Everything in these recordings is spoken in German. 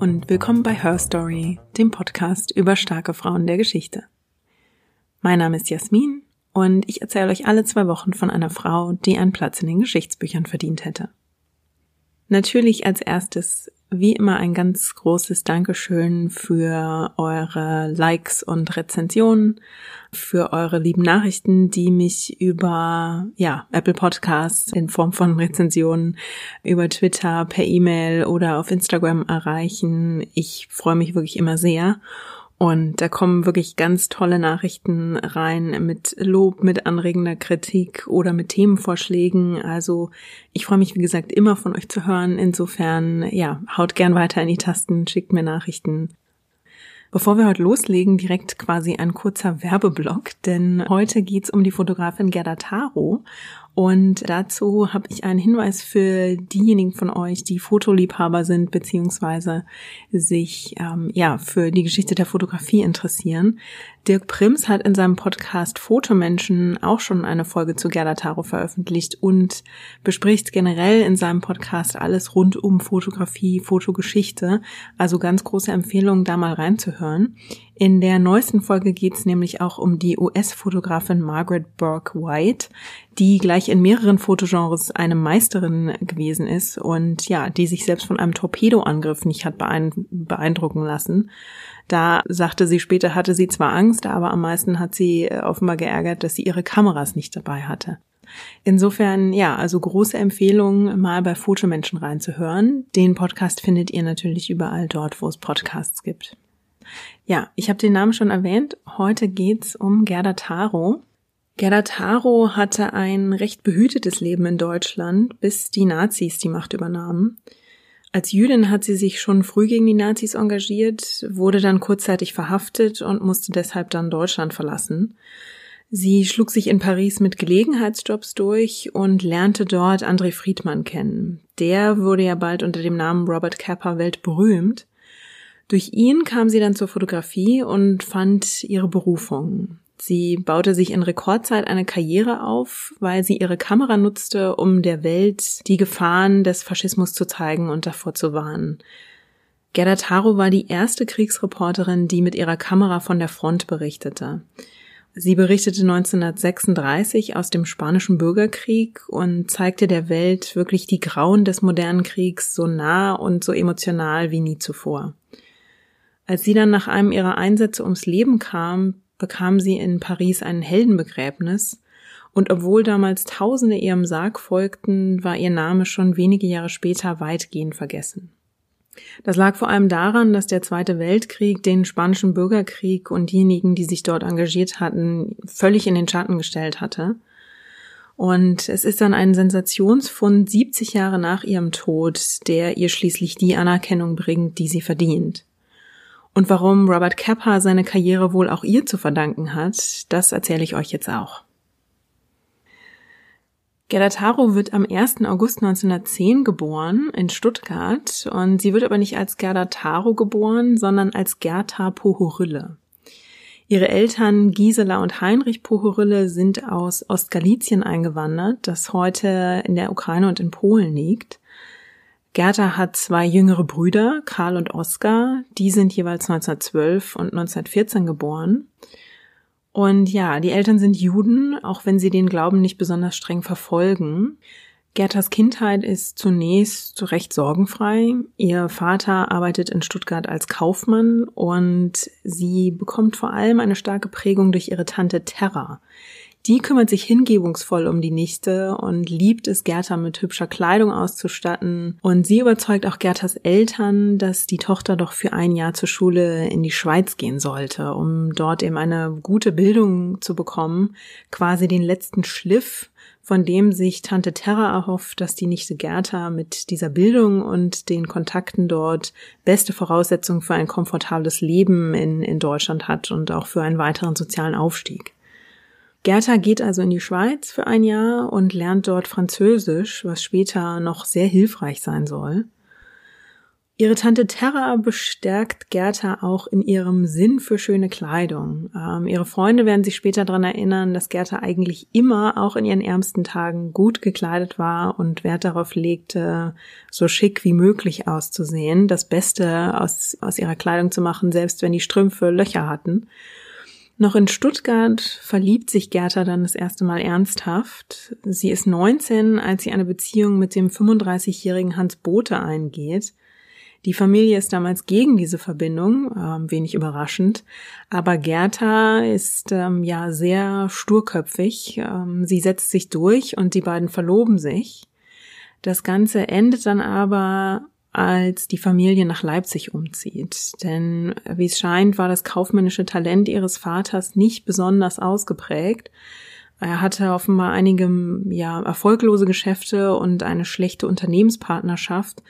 Und willkommen bei Her Story, dem Podcast über starke Frauen der Geschichte. Mein Name ist Jasmin und ich erzähle euch alle zwei Wochen von einer Frau, die einen Platz in den Geschichtsbüchern verdient hätte. Natürlich als erstes wie immer ein ganz großes Dankeschön für eure Likes und Rezensionen, für eure lieben Nachrichten, die mich über ja, Apple Podcasts in Form von Rezensionen, über Twitter, per E-Mail oder auf Instagram erreichen. Ich freue mich wirklich immer sehr. Und da kommen wirklich ganz tolle Nachrichten rein mit Lob, mit anregender Kritik oder mit Themenvorschlägen. Also ich freue mich, wie gesagt, immer von euch zu hören. Insofern, ja, haut gern weiter in die Tasten, schickt mir Nachrichten. Bevor wir heute loslegen, direkt quasi ein kurzer Werbeblock, denn heute geht's um die Fotografin Gerda Taro und dazu habe ich einen Hinweis für diejenigen von euch, die Fotoliebhaber sind beziehungsweise sich ähm, ja für die Geschichte der Fotografie interessieren. Dirk Prims hat in seinem Podcast Fotomenschen auch schon eine Folge zu Gerda Taro veröffentlicht und bespricht generell in seinem Podcast alles rund um Fotografie, Fotogeschichte. Also ganz große Empfehlung, da mal reinzuhören. In der neuesten Folge geht es nämlich auch um die US-Fotografin Margaret Burke White, die gleich in mehreren Fotogenres eine Meisterin gewesen ist und ja, die sich selbst von einem Torpedoangriff nicht hat beeindrucken lassen. Da sagte sie später, hatte sie zwar Angst, aber am meisten hat sie äh, offenbar geärgert, dass sie ihre Kameras nicht dabei hatte. Insofern, ja, also große Empfehlung, mal bei Fotomenschen reinzuhören. Den Podcast findet ihr natürlich überall dort, wo es Podcasts gibt. Ja, ich habe den Namen schon erwähnt. Heute geht's um Gerda Taro. Gerda Taro hatte ein recht behütetes Leben in Deutschland, bis die Nazis die Macht übernahmen. Als Jüdin hat sie sich schon früh gegen die Nazis engagiert, wurde dann kurzzeitig verhaftet und musste deshalb dann Deutschland verlassen. Sie schlug sich in Paris mit Gelegenheitsjobs durch und lernte dort André Friedmann kennen. Der wurde ja bald unter dem Namen Robert Capa weltberühmt. Durch ihn kam sie dann zur Fotografie und fand ihre Berufung. Sie baute sich in Rekordzeit eine Karriere auf, weil sie ihre Kamera nutzte, um der Welt die Gefahren des Faschismus zu zeigen und davor zu warnen. Gerda Taro war die erste Kriegsreporterin, die mit ihrer Kamera von der Front berichtete. Sie berichtete 1936 aus dem Spanischen Bürgerkrieg und zeigte der Welt wirklich die Grauen des modernen Kriegs so nah und so emotional wie nie zuvor. Als sie dann nach einem ihrer Einsätze ums Leben kam, bekam sie in Paris ein Heldenbegräbnis, und obwohl damals Tausende ihrem Sarg folgten, war ihr Name schon wenige Jahre später weitgehend vergessen. Das lag vor allem daran, dass der Zweite Weltkrieg den spanischen Bürgerkrieg und diejenigen, die sich dort engagiert hatten, völlig in den Schatten gestellt hatte. Und es ist dann ein Sensationsfund 70 Jahre nach ihrem Tod, der ihr schließlich die Anerkennung bringt, die sie verdient. Und warum Robert Capa seine Karriere wohl auch ihr zu verdanken hat, das erzähle ich euch jetzt auch. Gerda Taro wird am 1. August 1910 geboren in Stuttgart und sie wird aber nicht als Gerda Taro geboren, sondern als Gerta Pohorille. Ihre Eltern Gisela und Heinrich Pohorille sind aus Ostgalizien eingewandert, das heute in der Ukraine und in Polen liegt. Gerda hat zwei jüngere Brüder, Karl und Oskar. Die sind jeweils 1912 und 1914 geboren. Und ja, die Eltern sind Juden, auch wenn sie den Glauben nicht besonders streng verfolgen. Gertas Kindheit ist zunächst recht sorgenfrei. Ihr Vater arbeitet in Stuttgart als Kaufmann und sie bekommt vor allem eine starke Prägung durch ihre Tante Terra. Die kümmert sich hingebungsvoll um die Nichte und liebt es, Gerta mit hübscher Kleidung auszustatten. Und sie überzeugt auch Gertas Eltern, dass die Tochter doch für ein Jahr zur Schule in die Schweiz gehen sollte, um dort eben eine gute Bildung zu bekommen, quasi den letzten Schliff von dem sich Tante Terra erhofft, dass die Nichte Gerta mit dieser Bildung und den Kontakten dort beste Voraussetzungen für ein komfortables Leben in, in Deutschland hat und auch für einen weiteren sozialen Aufstieg. Gerta geht also in die Schweiz für ein Jahr und lernt dort Französisch, was später noch sehr hilfreich sein soll. Ihre Tante Terra bestärkt Gerda auch in ihrem Sinn für schöne Kleidung. Ähm, ihre Freunde werden sich später daran erinnern, dass Gerda eigentlich immer, auch in ihren ärmsten Tagen, gut gekleidet war und Wert darauf legte, so schick wie möglich auszusehen, das Beste aus, aus ihrer Kleidung zu machen, selbst wenn die Strümpfe Löcher hatten. Noch in Stuttgart verliebt sich Gerda dann das erste Mal ernsthaft. Sie ist 19, als sie eine Beziehung mit dem 35-jährigen Hans Bote eingeht. Die Familie ist damals gegen diese Verbindung, ähm, wenig überraschend. Aber Gerda ist ähm, ja sehr sturköpfig. Ähm, sie setzt sich durch und die beiden verloben sich. Das Ganze endet dann aber, als die Familie nach Leipzig umzieht. Denn wie es scheint, war das kaufmännische Talent ihres Vaters nicht besonders ausgeprägt. Er hatte offenbar einige ja, erfolglose Geschäfte und eine schlechte Unternehmenspartnerschaft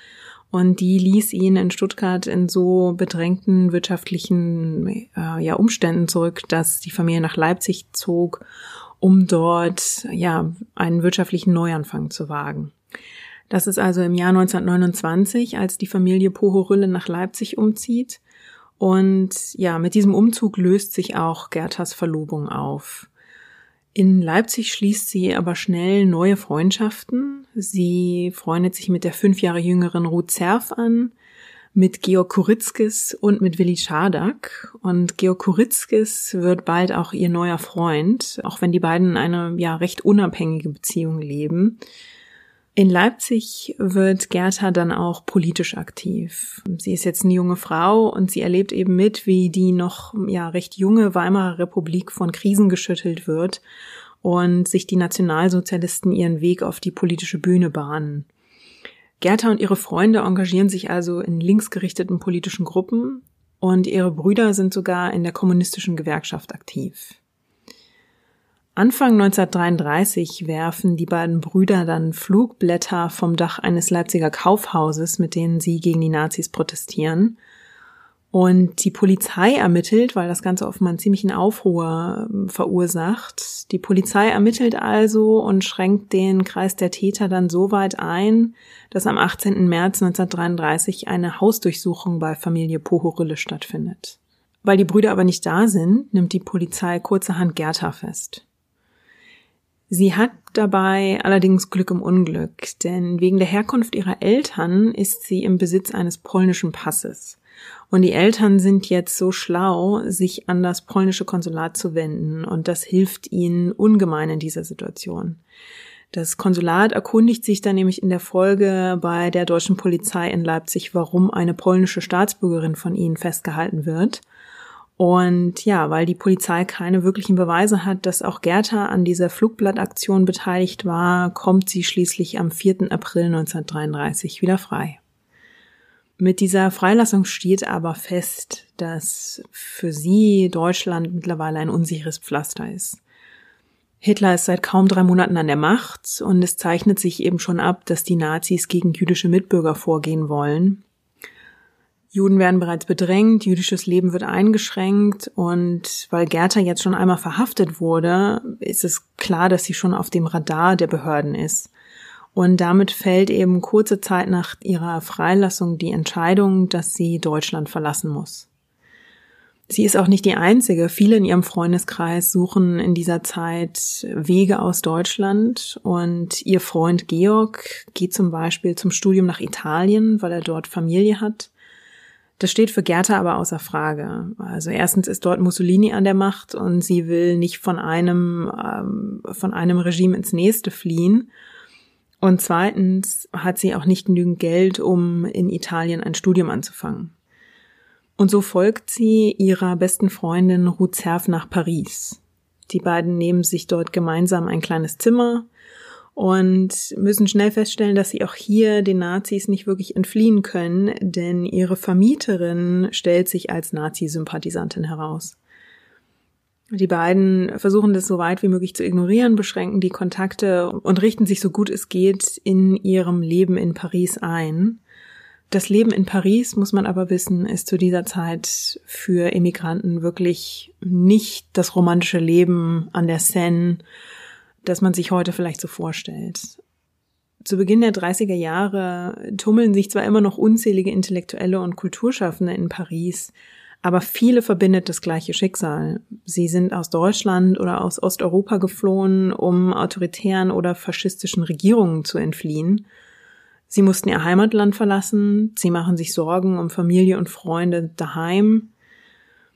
und die ließ ihn in Stuttgart in so bedrängten wirtschaftlichen äh, ja, Umständen zurück, dass die Familie nach Leipzig zog, um dort ja einen wirtschaftlichen Neuanfang zu wagen. Das ist also im Jahr 1929, als die Familie Pohorylle nach Leipzig umzieht. Und ja, mit diesem Umzug löst sich auch Gertas Verlobung auf. In Leipzig schließt sie aber schnell neue Freundschaften. Sie freundet sich mit der fünf Jahre jüngeren Ruth Zerf an, mit Georg Kuritzkis und mit Willi Schadak. Und Georg Kuritzkis wird bald auch ihr neuer Freund, auch wenn die beiden eine ja recht unabhängige Beziehung leben. In Leipzig wird Gerda dann auch politisch aktiv. Sie ist jetzt eine junge Frau und sie erlebt eben mit, wie die noch ja recht junge Weimarer Republik von Krisen geschüttelt wird und sich die Nationalsozialisten ihren Weg auf die politische Bühne bahnen. Gerda und ihre Freunde engagieren sich also in linksgerichteten politischen Gruppen und ihre Brüder sind sogar in der kommunistischen Gewerkschaft aktiv. Anfang 1933 werfen die beiden Brüder dann Flugblätter vom Dach eines Leipziger Kaufhauses, mit denen sie gegen die Nazis protestieren. Und die Polizei ermittelt, weil das Ganze offenbar einen ziemlichen Aufruhr ähm, verursacht. Die Polizei ermittelt also und schränkt den Kreis der Täter dann so weit ein, dass am 18. März 1933 eine Hausdurchsuchung bei Familie Pohorille stattfindet. Weil die Brüder aber nicht da sind, nimmt die Polizei kurzerhand Gerta fest. Sie hat dabei allerdings Glück im Unglück, denn wegen der Herkunft ihrer Eltern ist sie im Besitz eines polnischen Passes. Und die Eltern sind jetzt so schlau, sich an das polnische Konsulat zu wenden, und das hilft ihnen ungemein in dieser Situation. Das Konsulat erkundigt sich dann nämlich in der Folge bei der deutschen Polizei in Leipzig, warum eine polnische Staatsbürgerin von ihnen festgehalten wird. Und ja, weil die Polizei keine wirklichen Beweise hat, dass auch Gerda an dieser Flugblattaktion beteiligt war, kommt sie schließlich am 4. April 1933 wieder frei. Mit dieser Freilassung steht aber fest, dass für sie Deutschland mittlerweile ein unsicheres Pflaster ist. Hitler ist seit kaum drei Monaten an der Macht und es zeichnet sich eben schon ab, dass die Nazis gegen jüdische Mitbürger vorgehen wollen. Juden werden bereits bedrängt, jüdisches Leben wird eingeschränkt und weil Gerta jetzt schon einmal verhaftet wurde, ist es klar, dass sie schon auf dem Radar der Behörden ist. Und damit fällt eben kurze Zeit nach ihrer Freilassung die Entscheidung, dass sie Deutschland verlassen muss. Sie ist auch nicht die Einzige. Viele in ihrem Freundeskreis suchen in dieser Zeit Wege aus Deutschland und ihr Freund Georg geht zum Beispiel zum Studium nach Italien, weil er dort Familie hat. Das steht für Gerda aber außer Frage. Also erstens ist dort Mussolini an der Macht und sie will nicht von einem, ähm, von einem Regime ins nächste fliehen. Und zweitens hat sie auch nicht genügend Geld, um in Italien ein Studium anzufangen. Und so folgt sie ihrer besten Freundin Ruth Zerf nach Paris. Die beiden nehmen sich dort gemeinsam ein kleines Zimmer und müssen schnell feststellen, dass sie auch hier den Nazis nicht wirklich entfliehen können, denn ihre Vermieterin stellt sich als Nazi-Sympathisantin heraus. Die beiden versuchen das so weit wie möglich zu ignorieren, beschränken die Kontakte und richten sich so gut es geht in ihrem Leben in Paris ein. Das Leben in Paris, muss man aber wissen, ist zu dieser Zeit für Immigranten wirklich nicht das romantische Leben an der Seine, das man sich heute vielleicht so vorstellt. Zu Beginn der 30er Jahre tummeln sich zwar immer noch unzählige Intellektuelle und Kulturschaffende in Paris, aber viele verbindet das gleiche Schicksal. Sie sind aus Deutschland oder aus Osteuropa geflohen, um autoritären oder faschistischen Regierungen zu entfliehen. Sie mussten ihr Heimatland verlassen, sie machen sich Sorgen um Familie und Freunde daheim.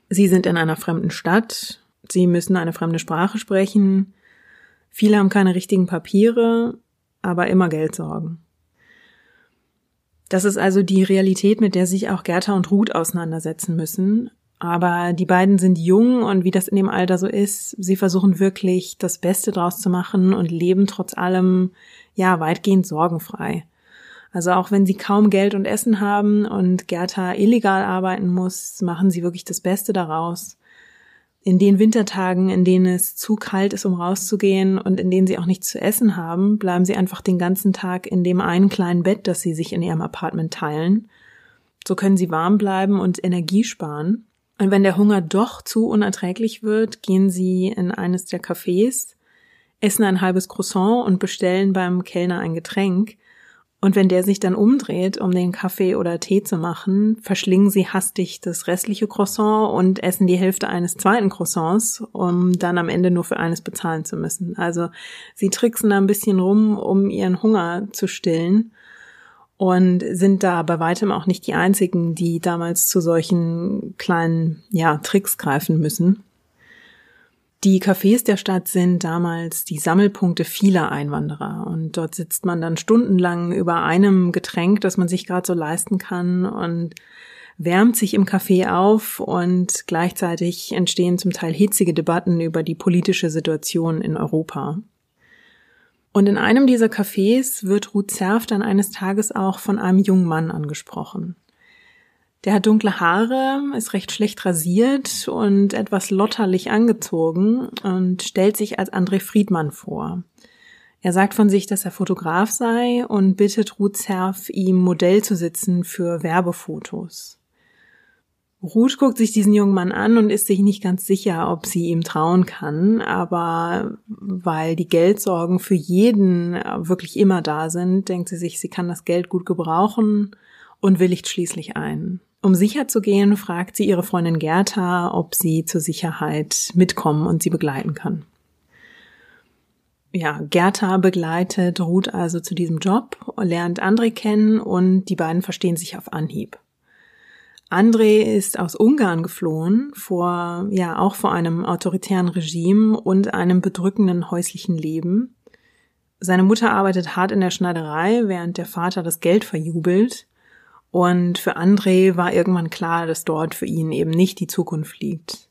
Sie sind in einer fremden Stadt, sie müssen eine fremde Sprache sprechen. Viele haben keine richtigen Papiere, aber immer Geldsorgen. Das ist also die Realität, mit der sich auch Gerda und Ruth auseinandersetzen müssen. Aber die beiden sind jung und wie das in dem Alter so ist, sie versuchen wirklich das Beste draus zu machen und leben trotz allem, ja, weitgehend sorgenfrei. Also auch wenn sie kaum Geld und Essen haben und Gerda illegal arbeiten muss, machen sie wirklich das Beste daraus in den Wintertagen, in denen es zu kalt ist, um rauszugehen und in denen sie auch nichts zu essen haben, bleiben sie einfach den ganzen Tag in dem einen kleinen Bett, das sie sich in ihrem Apartment teilen. So können sie warm bleiben und Energie sparen. Und wenn der Hunger doch zu unerträglich wird, gehen sie in eines der Cafés, essen ein halbes Croissant und bestellen beim Kellner ein Getränk und wenn der sich dann umdreht, um den Kaffee oder Tee zu machen, verschlingen sie hastig das restliche Croissant und essen die Hälfte eines zweiten Croissants, um dann am Ende nur für eines bezahlen zu müssen. Also sie tricksen da ein bisschen rum, um ihren Hunger zu stillen und sind da bei weitem auch nicht die einzigen, die damals zu solchen kleinen, ja, Tricks greifen müssen. Die Cafés der Stadt sind damals die Sammelpunkte vieler Einwanderer und dort sitzt man dann stundenlang über einem Getränk, das man sich gerade so leisten kann und wärmt sich im Café auf und gleichzeitig entstehen zum Teil hitzige Debatten über die politische Situation in Europa. Und in einem dieser Cafés wird Ruth Zerf dann eines Tages auch von einem jungen Mann angesprochen. Der hat dunkle Haare, ist recht schlecht rasiert und etwas lotterlich angezogen und stellt sich als André Friedmann vor. Er sagt von sich, dass er Fotograf sei und bittet Ruth Zerf, ihm Modell zu sitzen für Werbefotos. Ruth guckt sich diesen jungen Mann an und ist sich nicht ganz sicher, ob sie ihm trauen kann, aber weil die Geldsorgen für jeden wirklich immer da sind, denkt sie sich, sie kann das Geld gut gebrauchen und willigt schließlich ein. Um sicher zu gehen, fragt sie ihre Freundin Gerta, ob sie zur Sicherheit mitkommen und sie begleiten kann. Ja, Gerta begleitet Ruth also zu diesem Job, lernt André kennen und die beiden verstehen sich auf Anhieb. André ist aus Ungarn geflohen, vor, ja, auch vor einem autoritären Regime und einem bedrückenden häuslichen Leben. Seine Mutter arbeitet hart in der Schneiderei, während der Vater das Geld verjubelt. Und für André war irgendwann klar, dass dort für ihn eben nicht die Zukunft liegt.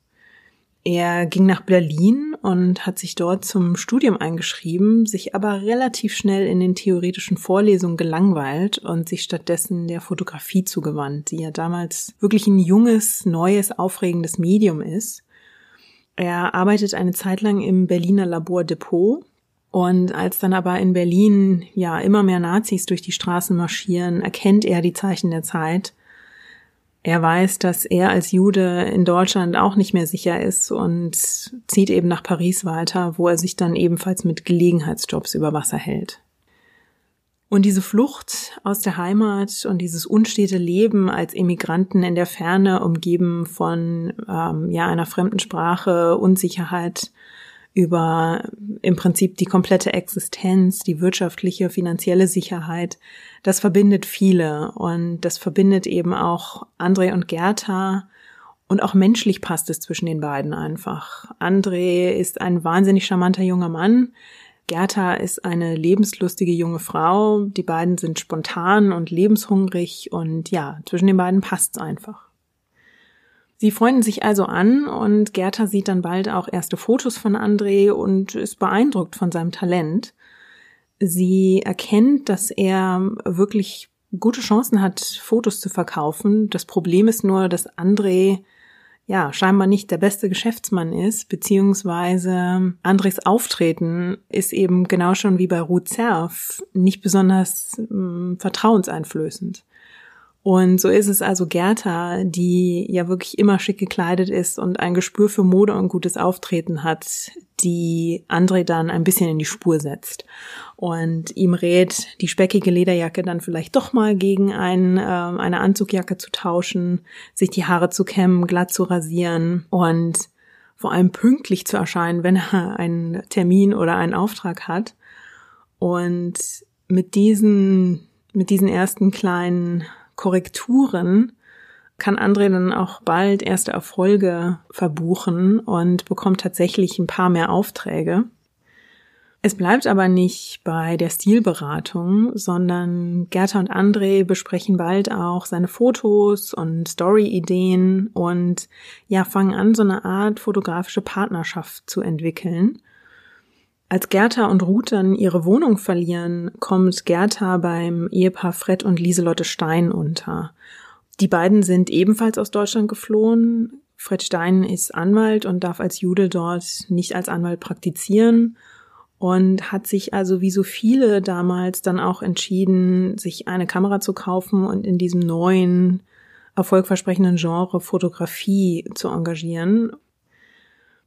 Er ging nach Berlin und hat sich dort zum Studium eingeschrieben, sich aber relativ schnell in den theoretischen Vorlesungen gelangweilt und sich stattdessen der Fotografie zugewandt, die ja damals wirklich ein junges, neues, aufregendes Medium ist. Er arbeitet eine Zeit lang im Berliner Labor Depot und als dann aber in Berlin ja immer mehr Nazis durch die Straßen marschieren, erkennt er die Zeichen der Zeit. Er weiß, dass er als Jude in Deutschland auch nicht mehr sicher ist und zieht eben nach Paris weiter, wo er sich dann ebenfalls mit Gelegenheitsjobs über Wasser hält. Und diese Flucht aus der Heimat und dieses unstete Leben als Emigranten in der Ferne, umgeben von ähm, ja einer fremden Sprache, Unsicherheit, über im Prinzip die komplette Existenz, die wirtschaftliche, finanzielle Sicherheit. Das verbindet viele und das verbindet eben auch André und Gerta und auch menschlich passt es zwischen den beiden einfach. André ist ein wahnsinnig charmanter junger Mann. Gerta ist eine lebenslustige junge Frau. Die beiden sind spontan und lebenshungrig und ja, zwischen den beiden passt's einfach. Sie freunden sich also an und Gerta sieht dann bald auch erste Fotos von André und ist beeindruckt von seinem Talent. Sie erkennt, dass er wirklich gute Chancen hat, Fotos zu verkaufen. Das Problem ist nur, dass André ja scheinbar nicht der beste Geschäftsmann ist, beziehungsweise Andres Auftreten ist eben genau schon wie bei Ruth Zerf nicht besonders mh, hm, vertrauenseinflößend. Und so ist es also Gerda, die ja wirklich immer schick gekleidet ist und ein Gespür für Mode und gutes Auftreten hat, die André dann ein bisschen in die Spur setzt und ihm rät, die speckige Lederjacke dann vielleicht doch mal gegen ein, äh, eine Anzugjacke zu tauschen, sich die Haare zu kämmen, glatt zu rasieren und vor allem pünktlich zu erscheinen, wenn er einen Termin oder einen Auftrag hat. Und mit diesen, mit diesen ersten kleinen Korrekturen kann André dann auch bald erste Erfolge verbuchen und bekommt tatsächlich ein paar mehr Aufträge. Es bleibt aber nicht bei der Stilberatung, sondern Gerda und André besprechen bald auch seine Fotos und Story-Ideen und ja, fangen an, so eine Art fotografische Partnerschaft zu entwickeln. Als Gerda und Ruth dann ihre Wohnung verlieren, kommt Gerda beim Ehepaar Fred und Lieselotte Stein unter. Die beiden sind ebenfalls aus Deutschland geflohen. Fred Stein ist Anwalt und darf als Jude dort nicht als Anwalt praktizieren und hat sich also wie so viele damals dann auch entschieden, sich eine Kamera zu kaufen und in diesem neuen, erfolgversprechenden Genre Fotografie zu engagieren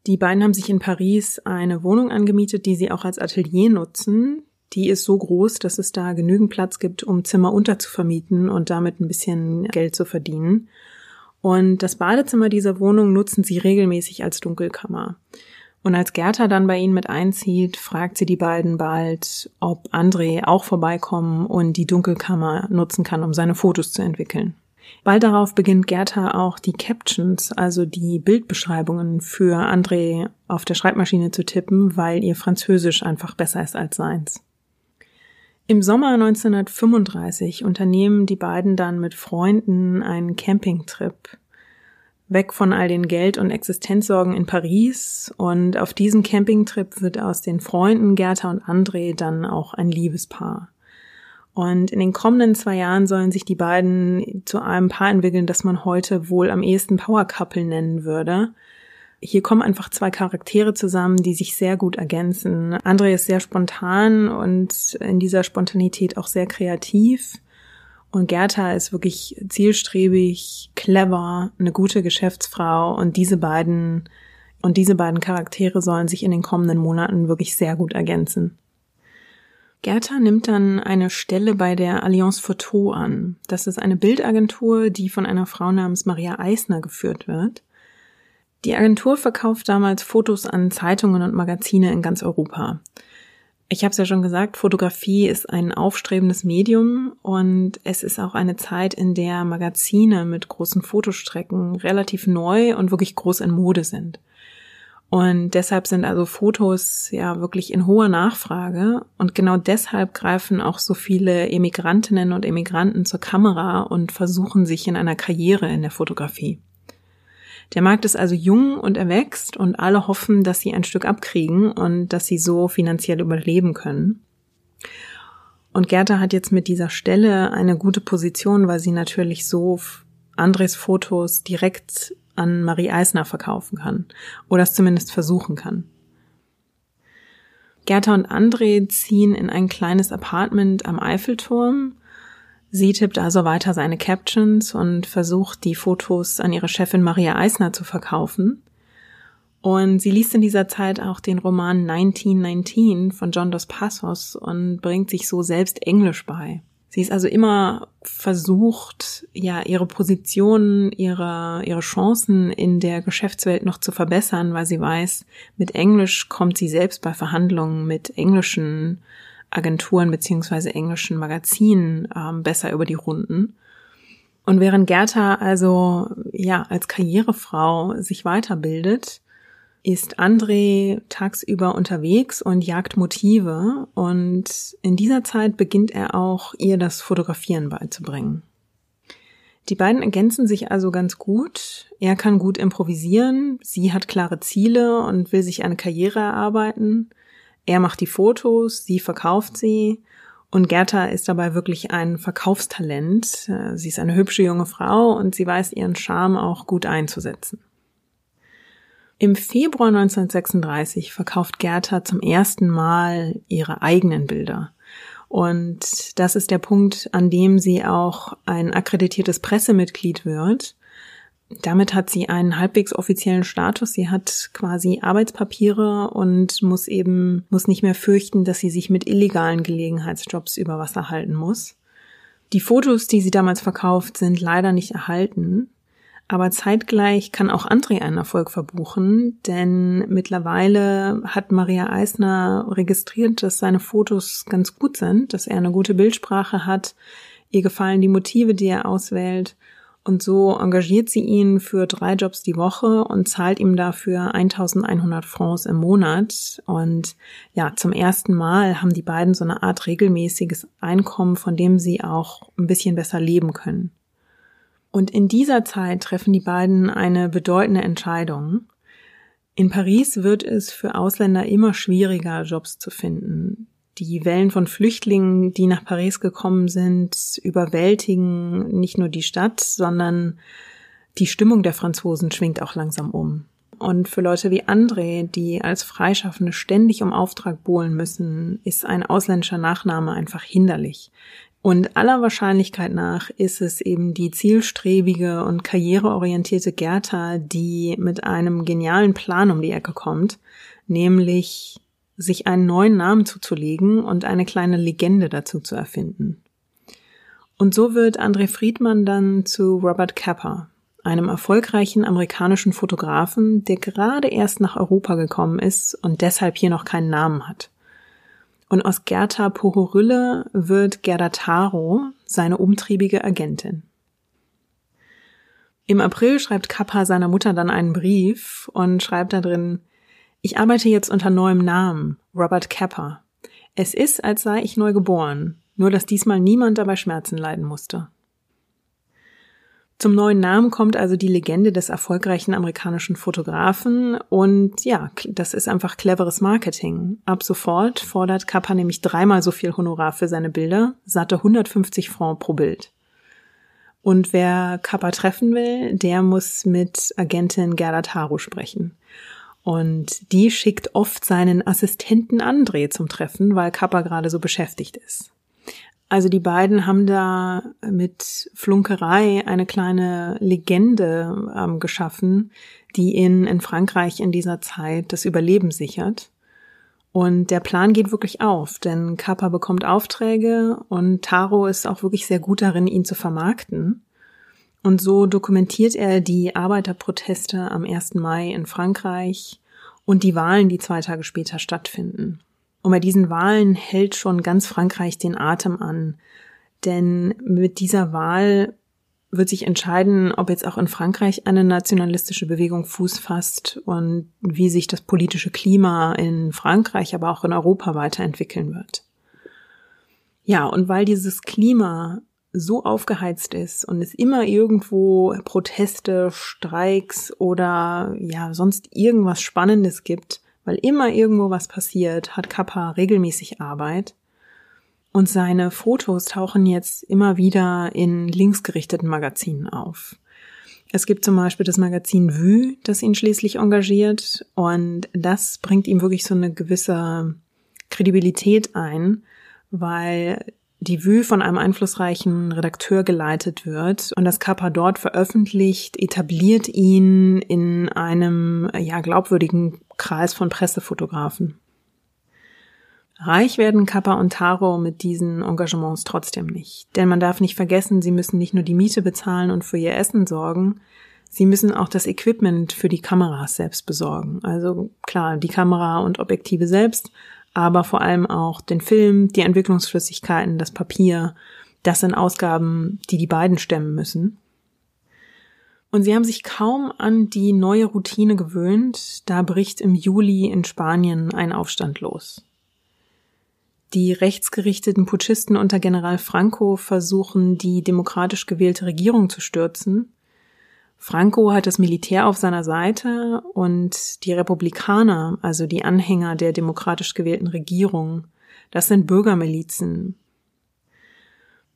die beiden haben sich in Paris eine Wohnung angemietet, die sie auch als Atelier nutzen. Die ist so groß, dass es da genügend Platz gibt, um Zimmer unterzuvermieten und damit ein bisschen Geld zu verdienen. Und das Badezimmer dieser Wohnung nutzen sie regelmäßig als Dunkelkammer. Und als Gerda dann bei ihnen mit einzieht, fragt sie die beiden bald, ob André auch vorbeikommen und die Dunkelkammer nutzen kann, um seine Fotos zu entwickeln. Bald darauf beginnt Gerda auch die Captions, also die Bildbeschreibungen für André auf der Schreibmaschine zu tippen, weil ihr Französisch einfach besser ist als seins. Im Sommer 1935 unternehmen die beiden dann mit Freunden einen Campingtrip weg von all den Geld- und Existenzsorgen in Paris und auf diesem Campingtrip wird aus den Freunden Gerda und André dann auch ein Liebespaar. Und in den kommenden zwei Jahren sollen sich die beiden zu einem Paar entwickeln, das man heute wohl am ehesten Power Couple nennen würde. Hier kommen einfach zwei Charaktere zusammen, die sich sehr gut ergänzen. André ist sehr spontan und in dieser Spontanität auch sehr kreativ. Und Gerda ist wirklich zielstrebig, clever, eine gute Geschäftsfrau und diese beiden und diese beiden Charaktere sollen sich in den kommenden Monaten wirklich sehr gut ergänzen. Gerta nimmt dann eine Stelle bei der Alliance Photo an. Das ist eine Bildagentur, die von einer Frau namens Maria Eisner geführt wird. Die Agentur verkauft damals Fotos an Zeitungen und Magazine in ganz Europa. Ich habe es ja schon gesagt, Fotografie ist ein aufstrebendes Medium und es ist auch eine Zeit, in der Magazine mit großen Fotostrecken relativ neu und wirklich groß in Mode sind. Und deshalb sind also Fotos ja wirklich in hoher Nachfrage. Und genau deshalb greifen auch so viele Emigrantinnen und Emigranten zur Kamera und versuchen sich in einer Karriere in der Fotografie. Der Markt ist also jung und er wächst und alle hoffen, dass sie ein Stück abkriegen und dass sie so finanziell überleben können. Und Gerda hat jetzt mit dieser Stelle eine gute Position, weil sie natürlich so Andres Fotos direkt an Marie Eisner verkaufen kann oder es zumindest versuchen kann. Gerda und André ziehen in ein kleines Apartment am Eiffelturm. Sie tippt also weiter seine Captions und versucht, die Fotos an ihre Chefin Maria Eisner zu verkaufen. Und sie liest in dieser Zeit auch den Roman 1919 von John Dos Passos und bringt sich so selbst Englisch bei. Sie ist also immer versucht, ja, ihre Position, ihre, ihre Chancen in der Geschäftswelt noch zu verbessern, weil sie weiß, mit Englisch kommt sie selbst bei Verhandlungen mit englischen Agenturen beziehungsweise englischen Magazinen ähm, besser über die Runden. Und während Gerda also ja als Karrierefrau sich weiterbildet, ist André tagsüber unterwegs und jagt Motive und in dieser Zeit beginnt er auch, ihr das Fotografieren beizubringen. Die beiden ergänzen sich also ganz gut. Er kann gut improvisieren, sie hat klare Ziele und will sich eine Karriere erarbeiten. Er macht die Fotos, sie verkauft sie und Gerda ist dabei wirklich ein Verkaufstalent. Sie ist eine hübsche junge Frau und sie weiß ihren Charme auch gut einzusetzen. Im Februar 1936 verkauft Gerda zum ersten Mal ihre eigenen Bilder. Und das ist der Punkt, an dem sie auch ein akkreditiertes Pressemitglied wird. Damit hat sie einen halbwegs offiziellen Status. Sie hat quasi Arbeitspapiere und muss eben, muss nicht mehr fürchten, dass sie sich mit illegalen Gelegenheitsjobs über Wasser halten muss. Die Fotos, die sie damals verkauft, sind leider nicht erhalten. Aber zeitgleich kann auch André einen Erfolg verbuchen, denn mittlerweile hat Maria Eisner registriert, dass seine Fotos ganz gut sind, dass er eine gute Bildsprache hat, ihr gefallen die Motive, die er auswählt und so engagiert sie ihn für drei Jobs die Woche und zahlt ihm dafür 1100 Francs im Monat. Und ja, zum ersten Mal haben die beiden so eine Art regelmäßiges Einkommen, von dem sie auch ein bisschen besser leben können. Und in dieser Zeit treffen die beiden eine bedeutende Entscheidung. In Paris wird es für Ausländer immer schwieriger, Jobs zu finden. Die Wellen von Flüchtlingen, die nach Paris gekommen sind, überwältigen nicht nur die Stadt, sondern die Stimmung der Franzosen schwingt auch langsam um. Und für Leute wie André, die als Freischaffende ständig um Auftrag bohlen müssen, ist ein ausländischer Nachname einfach hinderlich. Und aller Wahrscheinlichkeit nach ist es eben die zielstrebige und karriereorientierte Gerta, die mit einem genialen Plan um die Ecke kommt, nämlich sich einen neuen Namen zuzulegen und eine kleine Legende dazu zu erfinden. Und so wird André Friedmann dann zu Robert Capper, einem erfolgreichen amerikanischen Fotografen, der gerade erst nach Europa gekommen ist und deshalb hier noch keinen Namen hat. Und aus Gerda Pohorylle wird Gerda Taro seine umtriebige Agentin. Im April schreibt Kappa seiner Mutter dann einen Brief und schreibt da drin, ich arbeite jetzt unter neuem Namen, Robert Kappa. Es ist, als sei ich neu geboren, nur dass diesmal niemand dabei Schmerzen leiden musste. Zum neuen Namen kommt also die Legende des erfolgreichen amerikanischen Fotografen und ja, das ist einfach cleveres Marketing. Ab sofort fordert Kappa nämlich dreimal so viel Honorar für seine Bilder, satte 150 Francs pro Bild. Und wer Kappa treffen will, der muss mit Agentin Gerda Taro sprechen. Und die schickt oft seinen Assistenten André zum Treffen, weil Kappa gerade so beschäftigt ist. Also die beiden haben da mit Flunkerei eine kleine Legende ähm, geschaffen, die ihnen in Frankreich in dieser Zeit das Überleben sichert. Und der Plan geht wirklich auf, denn Kappa bekommt Aufträge und Taro ist auch wirklich sehr gut darin, ihn zu vermarkten. Und so dokumentiert er die Arbeiterproteste am 1. Mai in Frankreich und die Wahlen, die zwei Tage später stattfinden. Und bei diesen Wahlen hält schon ganz Frankreich den Atem an. Denn mit dieser Wahl wird sich entscheiden, ob jetzt auch in Frankreich eine nationalistische Bewegung Fuß fasst und wie sich das politische Klima in Frankreich, aber auch in Europa weiterentwickeln wird. Ja, und weil dieses Klima so aufgeheizt ist und es immer irgendwo Proteste, Streiks oder ja sonst irgendwas Spannendes gibt, weil immer irgendwo was passiert, hat Kappa regelmäßig Arbeit. Und seine Fotos tauchen jetzt immer wieder in linksgerichteten Magazinen auf. Es gibt zum Beispiel das Magazin Vue, das ihn schließlich engagiert und das bringt ihm wirklich so eine gewisse Kredibilität ein, weil die Vue von einem einflussreichen Redakteur geleitet wird und das Kappa dort veröffentlicht, etabliert ihn in einem ja glaubwürdigen Kreis von Pressefotografen. Reich werden Kappa und Taro mit diesen Engagements trotzdem nicht. Denn man darf nicht vergessen, sie müssen nicht nur die Miete bezahlen und für ihr Essen sorgen, sie müssen auch das Equipment für die Kameras selbst besorgen. Also klar, die Kamera und Objektive selbst, aber vor allem auch den Film, die Entwicklungsflüssigkeiten, das Papier. Das sind Ausgaben, die die beiden stemmen müssen. Und sie haben sich kaum an die neue Routine gewöhnt, da bricht im Juli in Spanien ein Aufstand los. Die rechtsgerichteten Putschisten unter General Franco versuchen, die demokratisch gewählte Regierung zu stürzen, Franco hat das Militär auf seiner Seite und die Republikaner, also die Anhänger der demokratisch gewählten Regierung, das sind Bürgermilizen.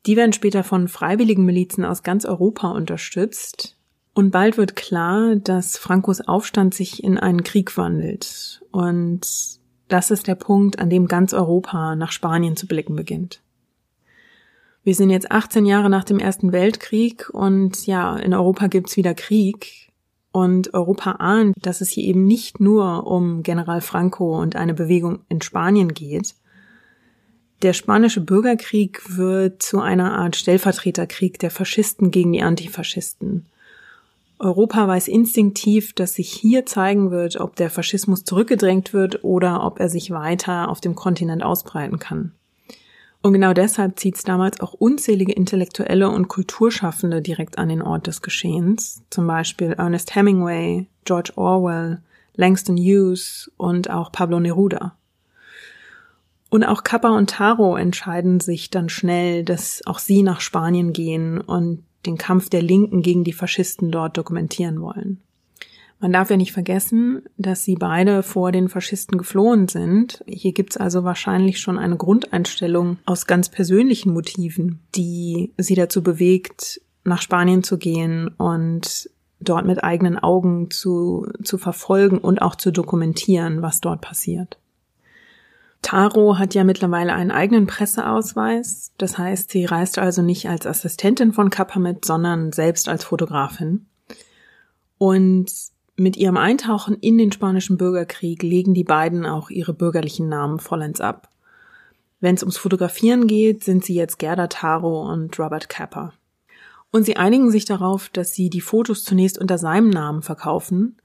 Die werden später von freiwilligen Milizen aus ganz Europa unterstützt. Und bald wird klar, dass Francos Aufstand sich in einen Krieg wandelt. Und das ist der Punkt, an dem ganz Europa nach Spanien zu blicken beginnt. Wir sind jetzt 18 Jahre nach dem Ersten Weltkrieg und ja, in Europa gibt's wieder Krieg. Und Europa ahnt, dass es hier eben nicht nur um General Franco und eine Bewegung in Spanien geht. Der spanische Bürgerkrieg wird zu einer Art Stellvertreterkrieg der Faschisten gegen die Antifaschisten. Europa weiß instinktiv, dass sich hier zeigen wird, ob der Faschismus zurückgedrängt wird oder ob er sich weiter auf dem Kontinent ausbreiten kann. Und genau deshalb zieht es damals auch unzählige Intellektuelle und Kulturschaffende direkt an den Ort des Geschehens, zum Beispiel Ernest Hemingway, George Orwell, Langston Hughes und auch Pablo Neruda. Und auch Kappa und Taro entscheiden sich dann schnell, dass auch sie nach Spanien gehen und den Kampf der Linken gegen die Faschisten dort dokumentieren wollen. Man darf ja nicht vergessen, dass sie beide vor den Faschisten geflohen sind. Hier gibt's also wahrscheinlich schon eine Grundeinstellung aus ganz persönlichen Motiven, die sie dazu bewegt, nach Spanien zu gehen und dort mit eigenen Augen zu, zu verfolgen und auch zu dokumentieren, was dort passiert. Taro hat ja mittlerweile einen eigenen Presseausweis. Das heißt, sie reist also nicht als Assistentin von Kappa mit, sondern selbst als Fotografin. Und mit ihrem Eintauchen in den spanischen Bürgerkrieg legen die beiden auch ihre bürgerlichen Namen vollends ab. Wenn es ums Fotografieren geht, sind sie jetzt Gerda Taro und Robert Capper. Und sie einigen sich darauf, dass sie die Fotos zunächst unter seinem Namen verkaufen.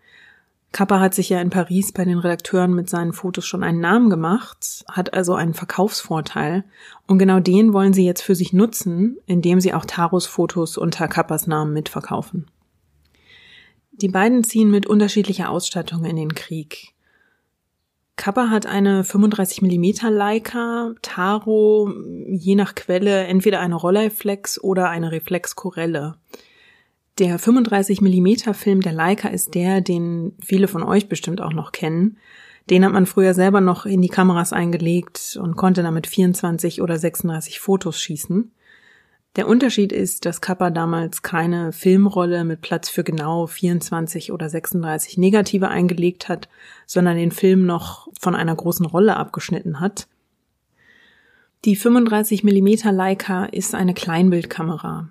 Kappa hat sich ja in Paris bei den Redakteuren mit seinen Fotos schon einen Namen gemacht, hat also einen Verkaufsvorteil. Und genau den wollen sie jetzt für sich nutzen, indem sie auch Taros Fotos unter Kappas Namen mitverkaufen. Die beiden ziehen mit unterschiedlicher Ausstattung in den Krieg. Kappa hat eine 35 mm Leica, Taro, je nach Quelle entweder eine Rolleiflex oder eine Reflexkorelle. Der 35 mm Film der Leica ist der, den viele von euch bestimmt auch noch kennen. Den hat man früher selber noch in die Kameras eingelegt und konnte damit 24 oder 36 Fotos schießen. Der Unterschied ist, dass Kappa damals keine Filmrolle mit Platz für genau 24 oder 36 Negative eingelegt hat, sondern den Film noch von einer großen Rolle abgeschnitten hat. Die 35 mm Leica ist eine Kleinbildkamera.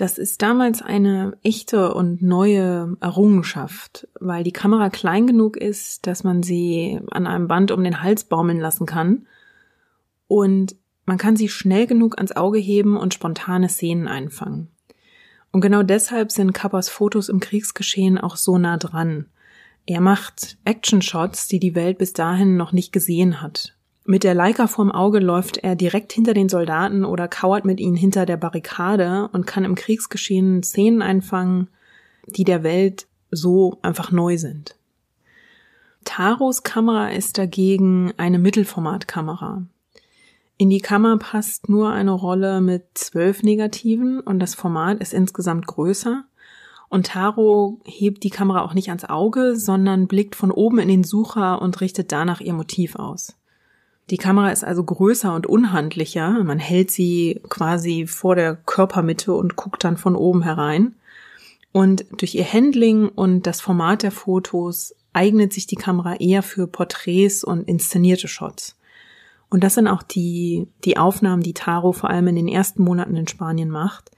Das ist damals eine echte und neue Errungenschaft, weil die Kamera klein genug ist, dass man sie an einem Band um den Hals baumeln lassen kann und man kann sie schnell genug ans Auge heben und spontane Szenen einfangen. Und genau deshalb sind Kappas Fotos im Kriegsgeschehen auch so nah dran. Er macht Action-Shots, die die Welt bis dahin noch nicht gesehen hat. Mit der Leica vorm Auge läuft er direkt hinter den Soldaten oder kauert mit ihnen hinter der Barrikade und kann im Kriegsgeschehen Szenen einfangen, die der Welt so einfach neu sind. Taros Kamera ist dagegen eine Mittelformatkamera. In die Kammer passt nur eine Rolle mit zwölf Negativen und das Format ist insgesamt größer. Und Taro hebt die Kamera auch nicht ans Auge, sondern blickt von oben in den Sucher und richtet danach ihr Motiv aus. Die Kamera ist also größer und unhandlicher. Man hält sie quasi vor der Körpermitte und guckt dann von oben herein. Und durch ihr Handling und das Format der Fotos eignet sich die Kamera eher für Porträts und inszenierte Shots. Und das sind auch die, die Aufnahmen, die Taro vor allem in den ersten Monaten in Spanien macht.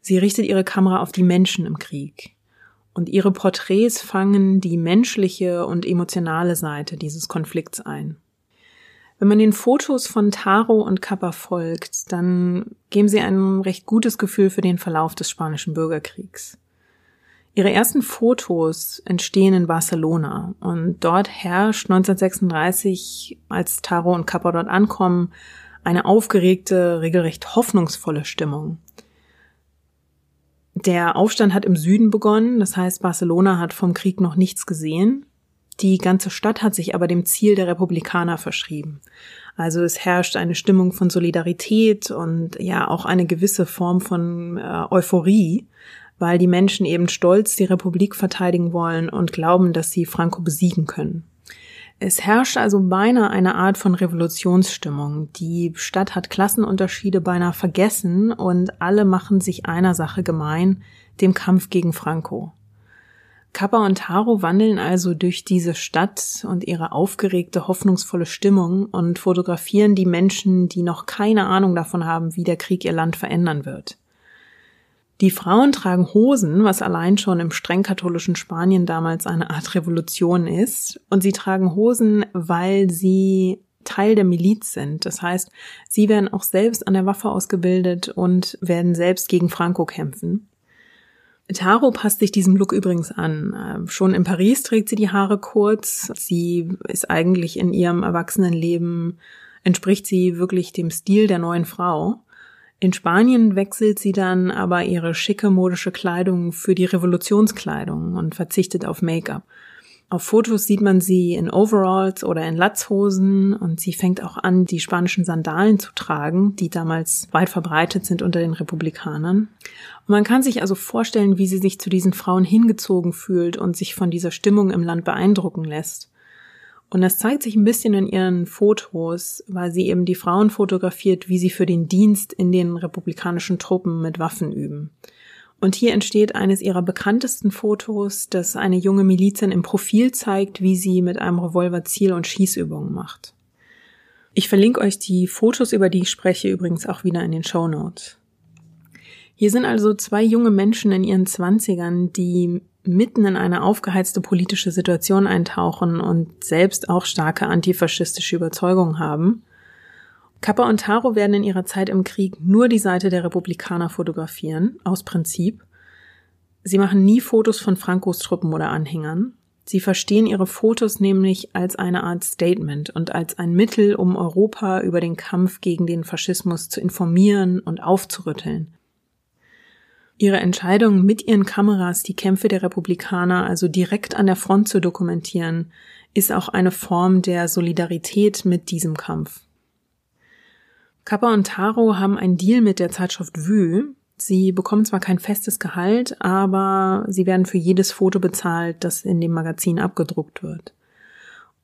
Sie richtet ihre Kamera auf die Menschen im Krieg. Und ihre Porträts fangen die menschliche und emotionale Seite dieses Konflikts ein. Wenn man den Fotos von Taro und Kappa folgt, dann geben sie ein recht gutes Gefühl für den Verlauf des spanischen Bürgerkriegs. Ihre ersten Fotos entstehen in Barcelona und dort herrscht 1936, als Taro und Kappa dort ankommen, eine aufgeregte, regelrecht hoffnungsvolle Stimmung. Der Aufstand hat im Süden begonnen, das heißt Barcelona hat vom Krieg noch nichts gesehen. Die ganze Stadt hat sich aber dem Ziel der Republikaner verschrieben. Also es herrscht eine Stimmung von Solidarität und ja auch eine gewisse Form von äh, Euphorie, weil die Menschen eben stolz die Republik verteidigen wollen und glauben, dass sie Franco besiegen können. Es herrscht also beinahe eine Art von Revolutionsstimmung. Die Stadt hat Klassenunterschiede beinahe vergessen und alle machen sich einer Sache gemein, dem Kampf gegen Franco. Kappa und Taro wandeln also durch diese Stadt und ihre aufgeregte, hoffnungsvolle Stimmung und fotografieren die Menschen, die noch keine Ahnung davon haben, wie der Krieg ihr Land verändern wird. Die Frauen tragen Hosen, was allein schon im streng katholischen Spanien damals eine Art Revolution ist. Und sie tragen Hosen, weil sie Teil der Miliz sind. Das heißt, sie werden auch selbst an der Waffe ausgebildet und werden selbst gegen Franco kämpfen. Taro passt sich diesem Look übrigens an. Ähm, schon in Paris trägt sie die Haare kurz. Sie ist eigentlich in ihrem Erwachsenenleben, entspricht sie wirklich dem Stil der neuen Frau. In Spanien wechselt sie dann aber ihre schicke modische Kleidung für die Revolutionskleidung und verzichtet auf Make-up. Auf Fotos sieht man sie in Overalls oder in Latzhosen und sie fängt auch an, die spanischen Sandalen zu tragen, die damals weit verbreitet sind unter den Republikanern. Und man kann sich also vorstellen, wie sie sich zu diesen Frauen hingezogen fühlt und sich von dieser Stimmung im Land beeindrucken lässt. Und das zeigt sich ein bisschen in ihren Fotos, weil sie eben die Frauen fotografiert, wie sie für den Dienst in den republikanischen Truppen mit Waffen üben. Und hier entsteht eines ihrer bekanntesten Fotos, das eine junge Milizin im Profil zeigt, wie sie mit einem Revolver Ziel- und Schießübungen macht. Ich verlinke euch die Fotos, über die ich spreche, übrigens auch wieder in den Show Notes. Hier sind also zwei junge Menschen in ihren Zwanzigern, die mitten in eine aufgeheizte politische Situation eintauchen und selbst auch starke antifaschistische Überzeugungen haben Kappa und Taro werden in ihrer Zeit im Krieg nur die Seite der Republikaner fotografieren, aus Prinzip. Sie machen nie Fotos von Frankos Truppen oder Anhängern. Sie verstehen ihre Fotos nämlich als eine Art Statement und als ein Mittel, um Europa über den Kampf gegen den Faschismus zu informieren und aufzurütteln. Ihre Entscheidung, mit ihren Kameras die Kämpfe der Republikaner also direkt an der Front zu dokumentieren, ist auch eine Form der Solidarität mit diesem Kampf. Kappa und Taro haben einen Deal mit der Zeitschrift Vue. Sie bekommen zwar kein festes Gehalt, aber sie werden für jedes Foto bezahlt, das in dem Magazin abgedruckt wird.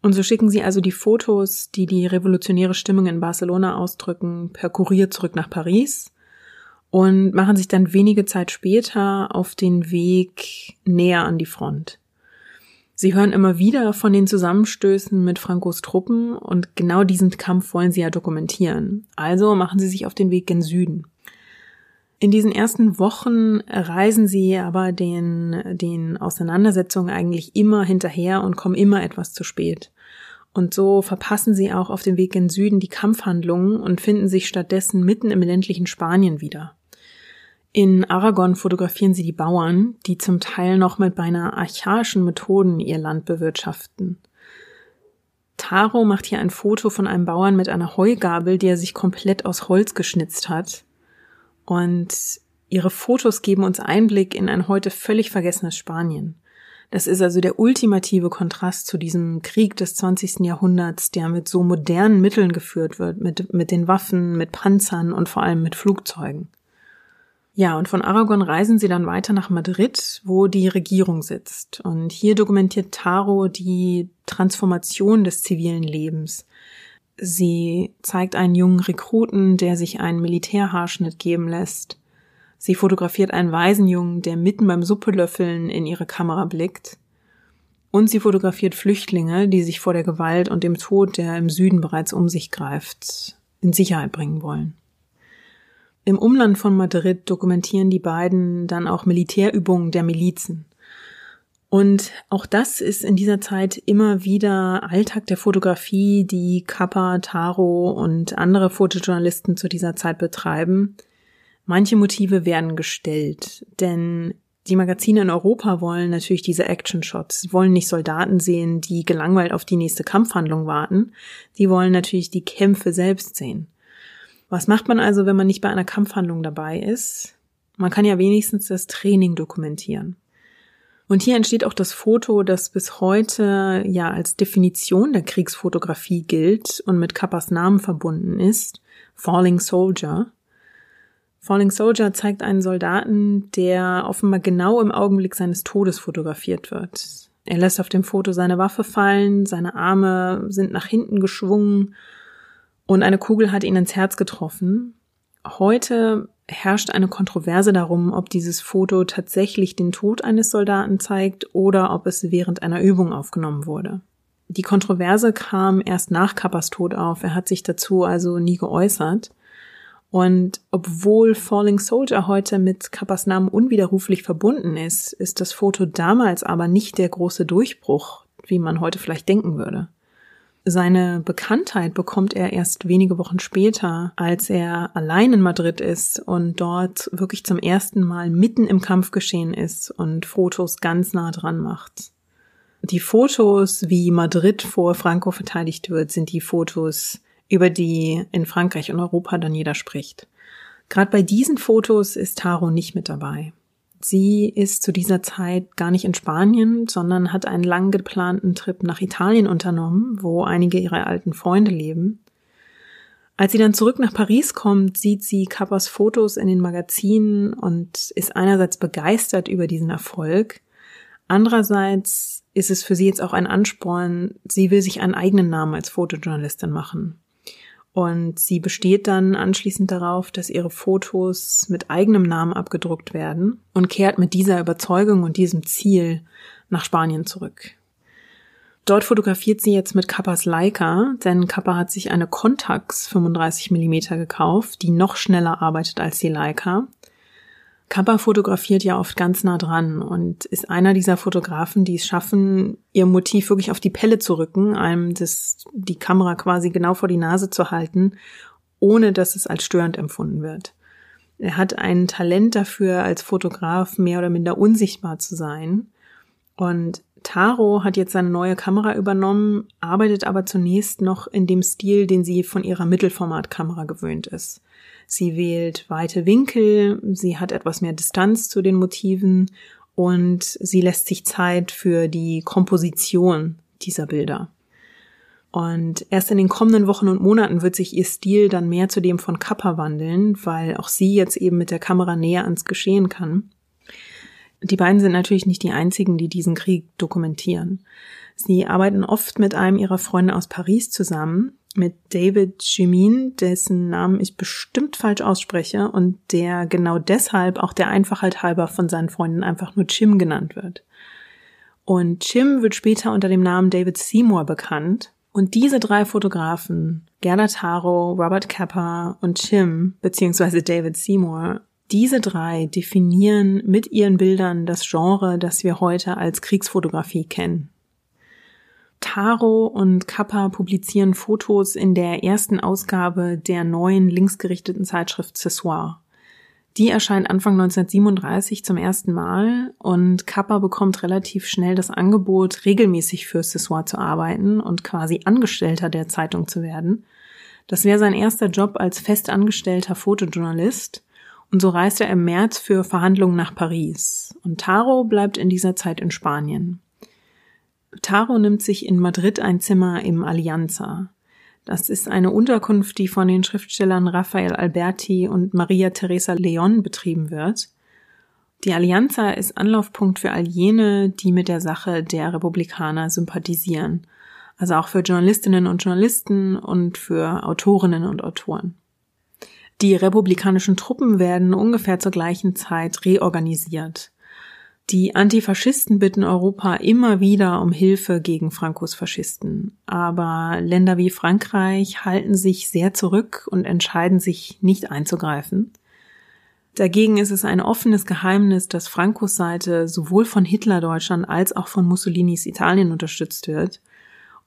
Und so schicken sie also die Fotos, die die revolutionäre Stimmung in Barcelona ausdrücken, per Kurier zurück nach Paris und machen sich dann wenige Zeit später auf den Weg näher an die Front. Sie hören immer wieder von den Zusammenstößen mit Frankos Truppen und genau diesen Kampf wollen sie ja dokumentieren. Also machen sie sich auf den Weg gen Süden. In diesen ersten Wochen reisen sie aber den, den Auseinandersetzungen eigentlich immer hinterher und kommen immer etwas zu spät. Und so verpassen sie auch auf dem Weg gen Süden die Kampfhandlungen und finden sich stattdessen mitten im ländlichen Spanien wieder. In Aragon fotografieren sie die Bauern, die zum Teil noch mit beinahe archaischen Methoden ihr Land bewirtschaften. Taro macht hier ein Foto von einem Bauern mit einer Heugabel, die er sich komplett aus Holz geschnitzt hat. Und ihre Fotos geben uns Einblick in ein heute völlig vergessenes Spanien. Das ist also der ultimative Kontrast zu diesem Krieg des 20. Jahrhunderts, der mit so modernen Mitteln geführt wird, mit, mit den Waffen, mit Panzern und vor allem mit Flugzeugen. Ja, und von Aragon reisen sie dann weiter nach Madrid, wo die Regierung sitzt. Und hier dokumentiert Taro die Transformation des zivilen Lebens. Sie zeigt einen jungen Rekruten, der sich einen Militärhaarschnitt geben lässt. Sie fotografiert einen Waisenjungen, der mitten beim Suppelöffeln in ihre Kamera blickt. Und sie fotografiert Flüchtlinge, die sich vor der Gewalt und dem Tod, der im Süden bereits um sich greift, in Sicherheit bringen wollen. Im Umland von Madrid dokumentieren die beiden dann auch Militärübungen der Milizen. Und auch das ist in dieser Zeit immer wieder Alltag der Fotografie, die Kappa, Taro und andere Fotojournalisten zu dieser Zeit betreiben. Manche Motive werden gestellt, denn die Magazine in Europa wollen natürlich diese Action-Shots. Sie wollen nicht Soldaten sehen, die gelangweilt auf die nächste Kampfhandlung warten. Sie wollen natürlich die Kämpfe selbst sehen. Was macht man also, wenn man nicht bei einer Kampfhandlung dabei ist? Man kann ja wenigstens das Training dokumentieren. Und hier entsteht auch das Foto, das bis heute ja als Definition der Kriegsfotografie gilt und mit Kappas Namen verbunden ist, Falling Soldier. Falling Soldier zeigt einen Soldaten, der offenbar genau im Augenblick seines Todes fotografiert wird. Er lässt auf dem Foto seine Waffe fallen, seine Arme sind nach hinten geschwungen und eine Kugel hat ihn ins Herz getroffen. Heute herrscht eine Kontroverse darum, ob dieses Foto tatsächlich den Tod eines Soldaten zeigt oder ob es während einer Übung aufgenommen wurde. Die Kontroverse kam erst nach Kappas Tod auf. Er hat sich dazu also nie geäußert. Und obwohl Falling Soldier heute mit Kappas Namen unwiderruflich verbunden ist, ist das Foto damals aber nicht der große Durchbruch, wie man heute vielleicht denken würde. Seine Bekanntheit bekommt er erst wenige Wochen später, als er allein in Madrid ist und dort wirklich zum ersten Mal mitten im Kampf geschehen ist und Fotos ganz nah dran macht. Die Fotos, wie Madrid vor Franco verteidigt wird, sind die Fotos, über die in Frankreich und Europa dann jeder spricht. Gerade bei diesen Fotos ist Taro nicht mit dabei. Sie ist zu dieser Zeit gar nicht in Spanien, sondern hat einen lang geplanten Trip nach Italien unternommen, wo einige ihrer alten Freunde leben. Als sie dann zurück nach Paris kommt, sieht sie Kappas Fotos in den Magazinen und ist einerseits begeistert über diesen Erfolg. Andererseits ist es für sie jetzt auch ein Ansporn, sie will sich einen eigenen Namen als Fotojournalistin machen. Und sie besteht dann anschließend darauf, dass ihre Fotos mit eigenem Namen abgedruckt werden und kehrt mit dieser Überzeugung und diesem Ziel nach Spanien zurück. Dort fotografiert sie jetzt mit Kappas Leica, denn Kappa hat sich eine Contax 35 mm gekauft, die noch schneller arbeitet als die Leica Kappa fotografiert ja oft ganz nah dran und ist einer dieser Fotografen, die es schaffen, ihr Motiv wirklich auf die Pelle zu rücken, einem das, die Kamera quasi genau vor die Nase zu halten, ohne dass es als störend empfunden wird. Er hat ein Talent dafür, als Fotograf mehr oder minder unsichtbar zu sein. Und Taro hat jetzt seine neue Kamera übernommen, arbeitet aber zunächst noch in dem Stil, den sie von ihrer Mittelformatkamera gewöhnt ist. Sie wählt weite Winkel, sie hat etwas mehr Distanz zu den Motiven und sie lässt sich Zeit für die Komposition dieser Bilder. Und erst in den kommenden Wochen und Monaten wird sich ihr Stil dann mehr zu dem von Kappa wandeln, weil auch sie jetzt eben mit der Kamera näher ans Geschehen kann. Die beiden sind natürlich nicht die einzigen, die diesen Krieg dokumentieren. Sie arbeiten oft mit einem ihrer Freunde aus Paris zusammen, mit David Jimin, dessen Namen ich bestimmt falsch ausspreche und der genau deshalb auch der Einfachheit halber von seinen Freunden einfach nur Jim genannt wird. Und Jim wird später unter dem Namen David Seymour bekannt. Und diese drei Fotografen, Gerda Taro, Robert Kappa und Jim, beziehungsweise David Seymour, diese drei definieren mit ihren Bildern das Genre, das wir heute als Kriegsfotografie kennen. Taro und Kappa publizieren Fotos in der ersten Ausgabe der neuen linksgerichteten Zeitschrift Cessoir. Die erscheint Anfang 1937 zum ersten Mal und Kappa bekommt relativ schnell das Angebot, regelmäßig für Cessoir zu arbeiten und quasi Angestellter der Zeitung zu werden. Das wäre sein erster Job als festangestellter Fotojournalist und so reist er im März für Verhandlungen nach Paris. Und Taro bleibt in dieser Zeit in Spanien. Taro nimmt sich in Madrid ein Zimmer im Alianza. Das ist eine Unterkunft, die von den Schriftstellern Rafael Alberti und Maria Teresa Leon betrieben wird. Die Alianza ist Anlaufpunkt für all jene, die mit der Sache der Republikaner sympathisieren. Also auch für Journalistinnen und Journalisten und für Autorinnen und Autoren. Die republikanischen Truppen werden ungefähr zur gleichen Zeit reorganisiert. Die Antifaschisten bitten Europa immer wieder um Hilfe gegen Frankos Faschisten. Aber Länder wie Frankreich halten sich sehr zurück und entscheiden sich nicht einzugreifen. Dagegen ist es ein offenes Geheimnis, dass Frankos Seite sowohl von Hitler-Deutschland als auch von Mussolinis Italien unterstützt wird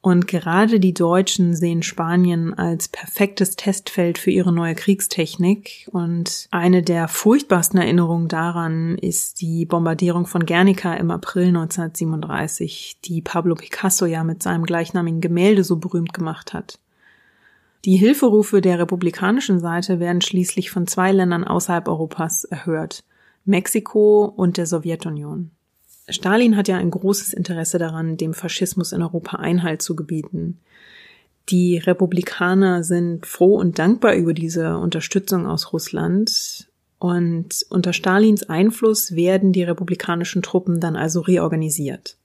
und gerade die Deutschen sehen Spanien als perfektes Testfeld für ihre neue Kriegstechnik. Und eine der furchtbarsten Erinnerungen daran ist die Bombardierung von Guernica im April 1937, die Pablo Picasso ja mit seinem gleichnamigen Gemälde so berühmt gemacht hat. Die Hilferufe der republikanischen Seite werden schließlich von zwei Ländern außerhalb Europas erhört, Mexiko und der Sowjetunion. Stalin hat ja ein großes Interesse daran, dem Faschismus in Europa Einhalt zu gebieten. Die Republikaner sind froh und dankbar über diese Unterstützung aus Russland. Und unter Stalins Einfluss werden die republikanischen Truppen dann also reorganisiert.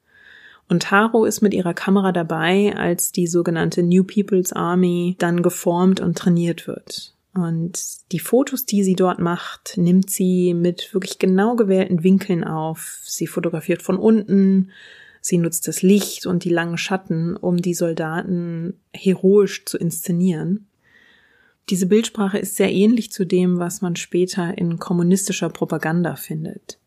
Und Taro ist mit ihrer Kamera dabei, als die sogenannte New People's Army dann geformt und trainiert wird. Und die Fotos, die sie dort macht, nimmt sie mit wirklich genau gewählten Winkeln auf. Sie fotografiert von unten, sie nutzt das Licht und die langen Schatten, um die Soldaten heroisch zu inszenieren. Diese Bildsprache ist sehr ähnlich zu dem, was man später in kommunistischer Propaganda findet.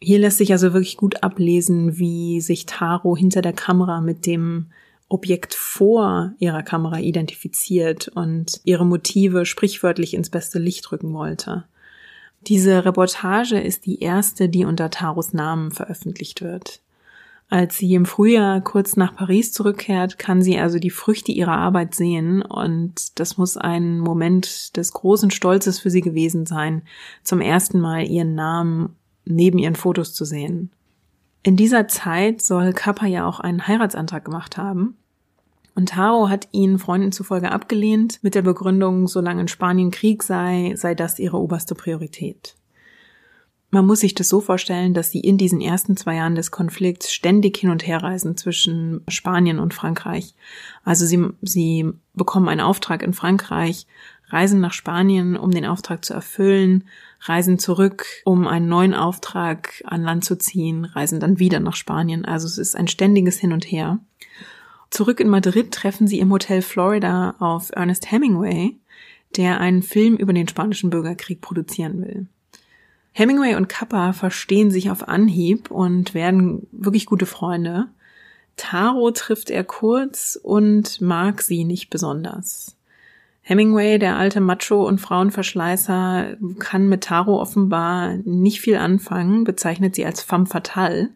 Hier lässt sich also wirklich gut ablesen, wie sich Taro hinter der Kamera mit dem Objekt vor ihrer Kamera identifiziert und ihre Motive sprichwörtlich ins beste Licht rücken wollte. Diese Reportage ist die erste, die unter Taros Namen veröffentlicht wird. Als sie im Frühjahr kurz nach Paris zurückkehrt, kann sie also die Früchte ihrer Arbeit sehen und das muss ein Moment des großen Stolzes für sie gewesen sein, zum ersten Mal ihren Namen neben ihren Fotos zu sehen. In dieser Zeit soll Kappa ja auch einen Heiratsantrag gemacht haben und Taro hat ihn Freunden zufolge abgelehnt mit der Begründung, solange in Spanien Krieg sei, sei das ihre oberste Priorität. Man muss sich das so vorstellen, dass sie in diesen ersten zwei Jahren des Konflikts ständig hin und her reisen zwischen Spanien und Frankreich. Also sie, sie bekommen einen Auftrag in Frankreich, reisen nach Spanien, um den Auftrag zu erfüllen, reisen zurück, um einen neuen Auftrag an Land zu ziehen, reisen dann wieder nach Spanien. Also es ist ein ständiges Hin und Her. Zurück in Madrid treffen sie im Hotel Florida auf Ernest Hemingway, der einen Film über den spanischen Bürgerkrieg produzieren will. Hemingway und Kappa verstehen sich auf Anhieb und werden wirklich gute Freunde. Taro trifft er kurz und mag sie nicht besonders. Hemingway, der alte Macho und Frauenverschleißer, kann mit Taro offenbar nicht viel anfangen, bezeichnet sie als femme fatale.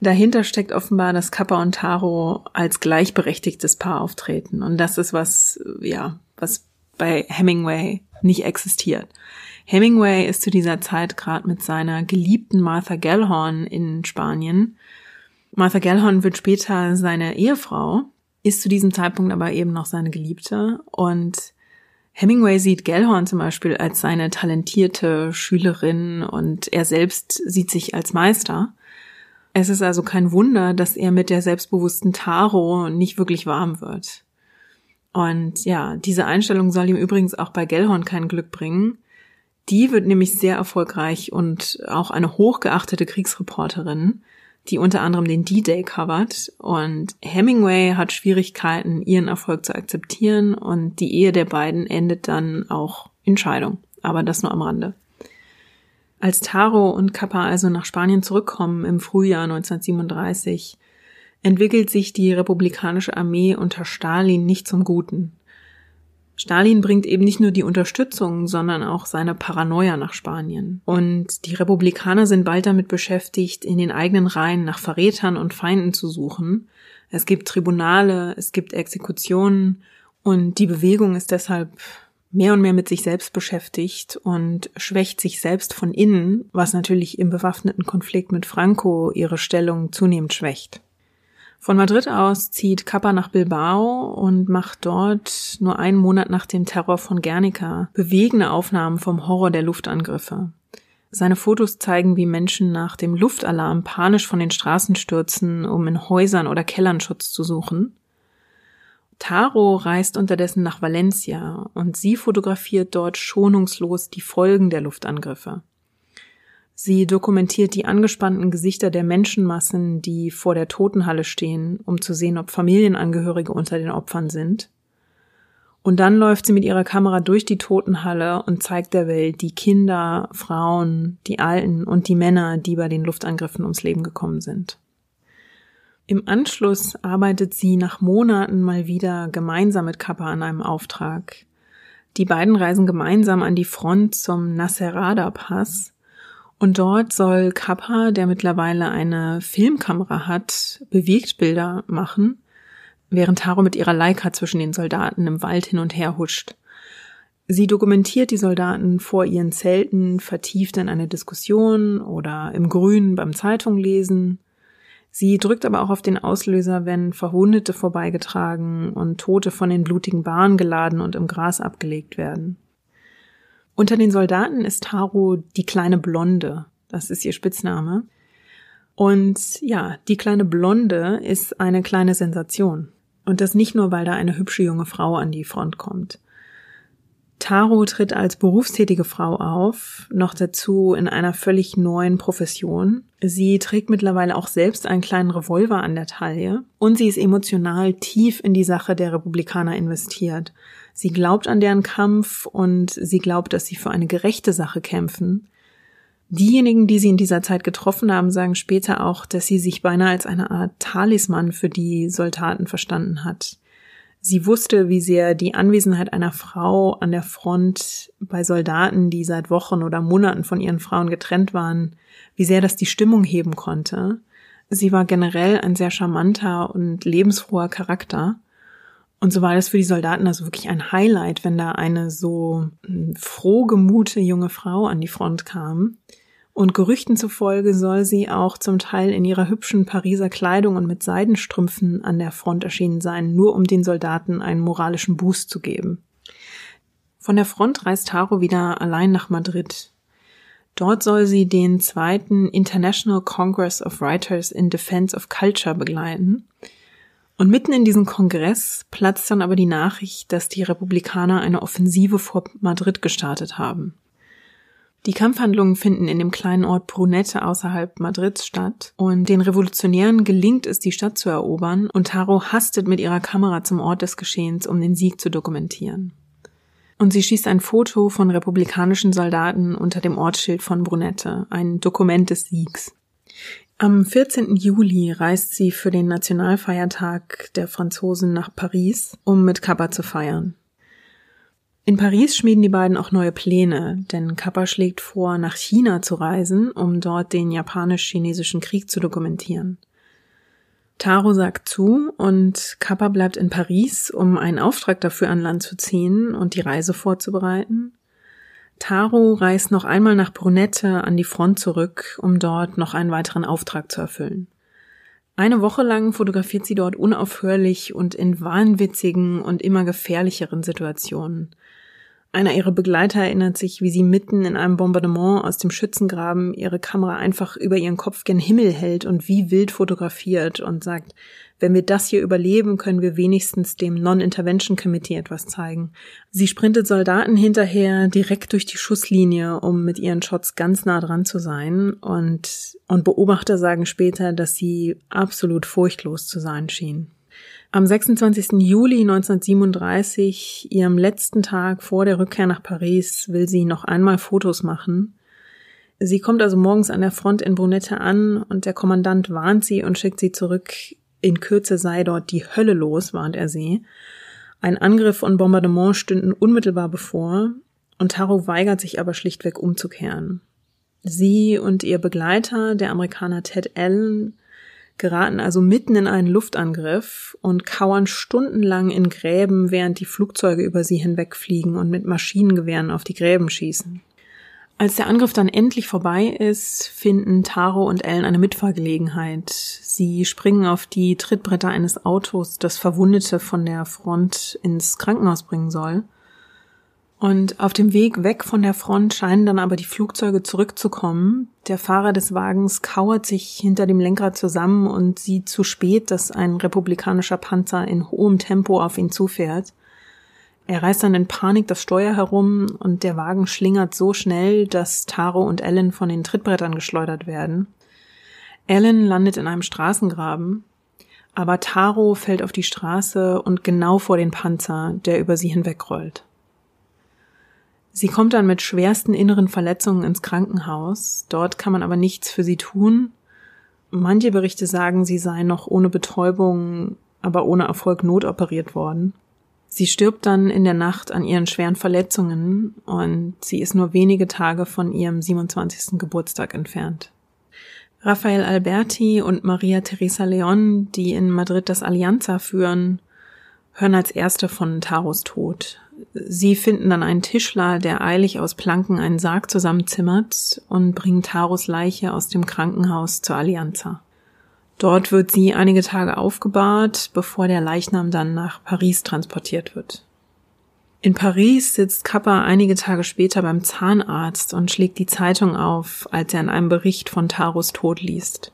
Dahinter steckt offenbar, dass Kappa und Taro als gleichberechtigtes Paar auftreten. Und das ist was, ja, was bei Hemingway nicht existiert. Hemingway ist zu dieser Zeit gerade mit seiner geliebten Martha Gellhorn in Spanien. Martha Gellhorn wird später seine Ehefrau, ist zu diesem Zeitpunkt aber eben noch seine Geliebte. Und Hemingway sieht Gellhorn zum Beispiel als seine talentierte Schülerin und er selbst sieht sich als Meister. Es ist also kein Wunder, dass er mit der selbstbewussten Taro nicht wirklich warm wird. Und ja, diese Einstellung soll ihm übrigens auch bei Gellhorn kein Glück bringen. Die wird nämlich sehr erfolgreich und auch eine hochgeachtete Kriegsreporterin, die unter anderem den D-Day covert. Und Hemingway hat Schwierigkeiten, ihren Erfolg zu akzeptieren und die Ehe der beiden endet dann auch in Scheidung. Aber das nur am Rande. Als Taro und Kappa also nach Spanien zurückkommen im Frühjahr 1937, entwickelt sich die republikanische Armee unter Stalin nicht zum Guten. Stalin bringt eben nicht nur die Unterstützung, sondern auch seine Paranoia nach Spanien. Und die Republikaner sind bald damit beschäftigt, in den eigenen Reihen nach Verrätern und Feinden zu suchen. Es gibt Tribunale, es gibt Exekutionen und die Bewegung ist deshalb mehr und mehr mit sich selbst beschäftigt und schwächt sich selbst von innen, was natürlich im bewaffneten Konflikt mit Franco ihre Stellung zunehmend schwächt. Von Madrid aus zieht Kappa nach Bilbao und macht dort nur einen Monat nach dem Terror von Guernica bewegende Aufnahmen vom Horror der Luftangriffe. Seine Fotos zeigen, wie Menschen nach dem Luftalarm panisch von den Straßen stürzen, um in Häusern oder Kellern Schutz zu suchen. Taro reist unterdessen nach Valencia und sie fotografiert dort schonungslos die Folgen der Luftangriffe. Sie dokumentiert die angespannten Gesichter der Menschenmassen, die vor der Totenhalle stehen, um zu sehen, ob Familienangehörige unter den Opfern sind. Und dann läuft sie mit ihrer Kamera durch die Totenhalle und zeigt der Welt die Kinder, Frauen, die Alten und die Männer, die bei den Luftangriffen ums Leben gekommen sind. Im Anschluss arbeitet sie nach Monaten mal wieder gemeinsam mit Kappa an einem Auftrag. Die beiden reisen gemeinsam an die Front zum Nasserada Pass und dort soll Kappa, der mittlerweile eine Filmkamera hat, Bewegtbilder machen, während Taro mit ihrer Leica zwischen den Soldaten im Wald hin und her huscht. Sie dokumentiert die Soldaten vor ihren Zelten, vertieft in eine Diskussion oder im Grün beim Zeitunglesen. Sie drückt aber auch auf den Auslöser, wenn Verwundete vorbeigetragen und Tote von den blutigen Bahnen geladen und im Gras abgelegt werden. Unter den Soldaten ist Taro die kleine Blonde. Das ist ihr Spitzname. Und ja, die kleine Blonde ist eine kleine Sensation. Und das nicht nur, weil da eine hübsche junge Frau an die Front kommt. Taro tritt als berufstätige Frau auf, noch dazu in einer völlig neuen Profession. Sie trägt mittlerweile auch selbst einen kleinen Revolver an der Taille und sie ist emotional tief in die Sache der Republikaner investiert. Sie glaubt an deren Kampf und sie glaubt, dass sie für eine gerechte Sache kämpfen. Diejenigen, die sie in dieser Zeit getroffen haben, sagen später auch, dass sie sich beinahe als eine Art Talisman für die Soldaten verstanden hat. Sie wusste, wie sehr die Anwesenheit einer Frau an der Front bei Soldaten, die seit Wochen oder Monaten von ihren Frauen getrennt waren, wie sehr das die Stimmung heben konnte. Sie war generell ein sehr charmanter und lebensfroher Charakter. Und so war das für die Soldaten also wirklich ein Highlight, wenn da eine so hm, frohgemute junge Frau an die Front kam. Und Gerüchten zufolge soll sie auch zum Teil in ihrer hübschen Pariser Kleidung und mit Seidenstrümpfen an der Front erschienen sein, nur um den Soldaten einen moralischen Boost zu geben. Von der Front reist Taro wieder allein nach Madrid. Dort soll sie den zweiten International Congress of Writers in Defense of Culture begleiten. Und mitten in diesem Kongress platzt dann aber die Nachricht, dass die Republikaner eine Offensive vor Madrid gestartet haben. Die Kampfhandlungen finden in dem kleinen Ort Brunette außerhalb Madrids statt und den Revolutionären gelingt es, die Stadt zu erobern und Taro hastet mit ihrer Kamera zum Ort des Geschehens, um den Sieg zu dokumentieren. Und sie schießt ein Foto von republikanischen Soldaten unter dem Ortsschild von Brunette, ein Dokument des Siegs. Am 14. Juli reist sie für den Nationalfeiertag der Franzosen nach Paris, um mit Kappa zu feiern. In Paris schmieden die beiden auch neue Pläne, denn Kappa schlägt vor, nach China zu reisen, um dort den japanisch-chinesischen Krieg zu dokumentieren. Taro sagt zu und Kappa bleibt in Paris, um einen Auftrag dafür an Land zu ziehen und die Reise vorzubereiten. Taro reist noch einmal nach Brunette an die Front zurück, um dort noch einen weiteren Auftrag zu erfüllen. Eine Woche lang fotografiert sie dort unaufhörlich und in wahnwitzigen und immer gefährlicheren Situationen. Einer ihrer Begleiter erinnert sich, wie sie mitten in einem Bombardement aus dem Schützengraben ihre Kamera einfach über ihren Kopf gen Himmel hält und wie wild fotografiert und sagt, wenn wir das hier überleben, können wir wenigstens dem Non-Intervention Committee etwas zeigen. Sie sprintet Soldaten hinterher direkt durch die Schusslinie, um mit ihren Shots ganz nah dran zu sein und, und Beobachter sagen später, dass sie absolut furchtlos zu sein schien. Am 26. Juli 1937, ihrem letzten Tag vor der Rückkehr nach Paris, will sie noch einmal Fotos machen. Sie kommt also morgens an der Front in Brunette an und der Kommandant warnt sie und schickt sie zurück. In Kürze sei dort die Hölle los, warnt er sie. Ein Angriff und Bombardement stünden unmittelbar bevor und Taro weigert sich aber schlichtweg umzukehren. Sie und ihr Begleiter, der Amerikaner Ted Allen, geraten also mitten in einen Luftangriff und kauern stundenlang in Gräben, während die Flugzeuge über sie hinwegfliegen und mit Maschinengewehren auf die Gräben schießen. Als der Angriff dann endlich vorbei ist, finden Taro und Ellen eine Mitfahrgelegenheit. Sie springen auf die Trittbretter eines Autos, das Verwundete von der Front ins Krankenhaus bringen soll. Und auf dem Weg weg von der Front scheinen dann aber die Flugzeuge zurückzukommen. Der Fahrer des Wagens kauert sich hinter dem Lenkrad zusammen und sieht zu spät, dass ein republikanischer Panzer in hohem Tempo auf ihn zufährt. Er reißt dann in Panik das Steuer herum und der Wagen schlingert so schnell, dass Taro und Ellen von den Trittbrettern geschleudert werden. Ellen landet in einem Straßengraben, aber Taro fällt auf die Straße und genau vor den Panzer, der über sie hinwegrollt. Sie kommt dann mit schwersten inneren Verletzungen ins Krankenhaus. Dort kann man aber nichts für sie tun. Manche Berichte sagen, sie sei noch ohne Betäubung, aber ohne Erfolg notoperiert worden. Sie stirbt dann in der Nacht an ihren schweren Verletzungen und sie ist nur wenige Tage von ihrem 27. Geburtstag entfernt. Rafael Alberti und Maria Teresa Leon, die in Madrid das Allianza führen, hören als erste von Taros Tod. Sie finden dann einen Tischler, der eilig aus Planken einen Sarg zusammenzimmert und bringen Taros Leiche aus dem Krankenhaus zur Allianza. Dort wird sie einige Tage aufgebahrt, bevor der Leichnam dann nach Paris transportiert wird. In Paris sitzt Kappa einige Tage später beim Zahnarzt und schlägt die Zeitung auf, als er in einem Bericht von Taros Tod liest.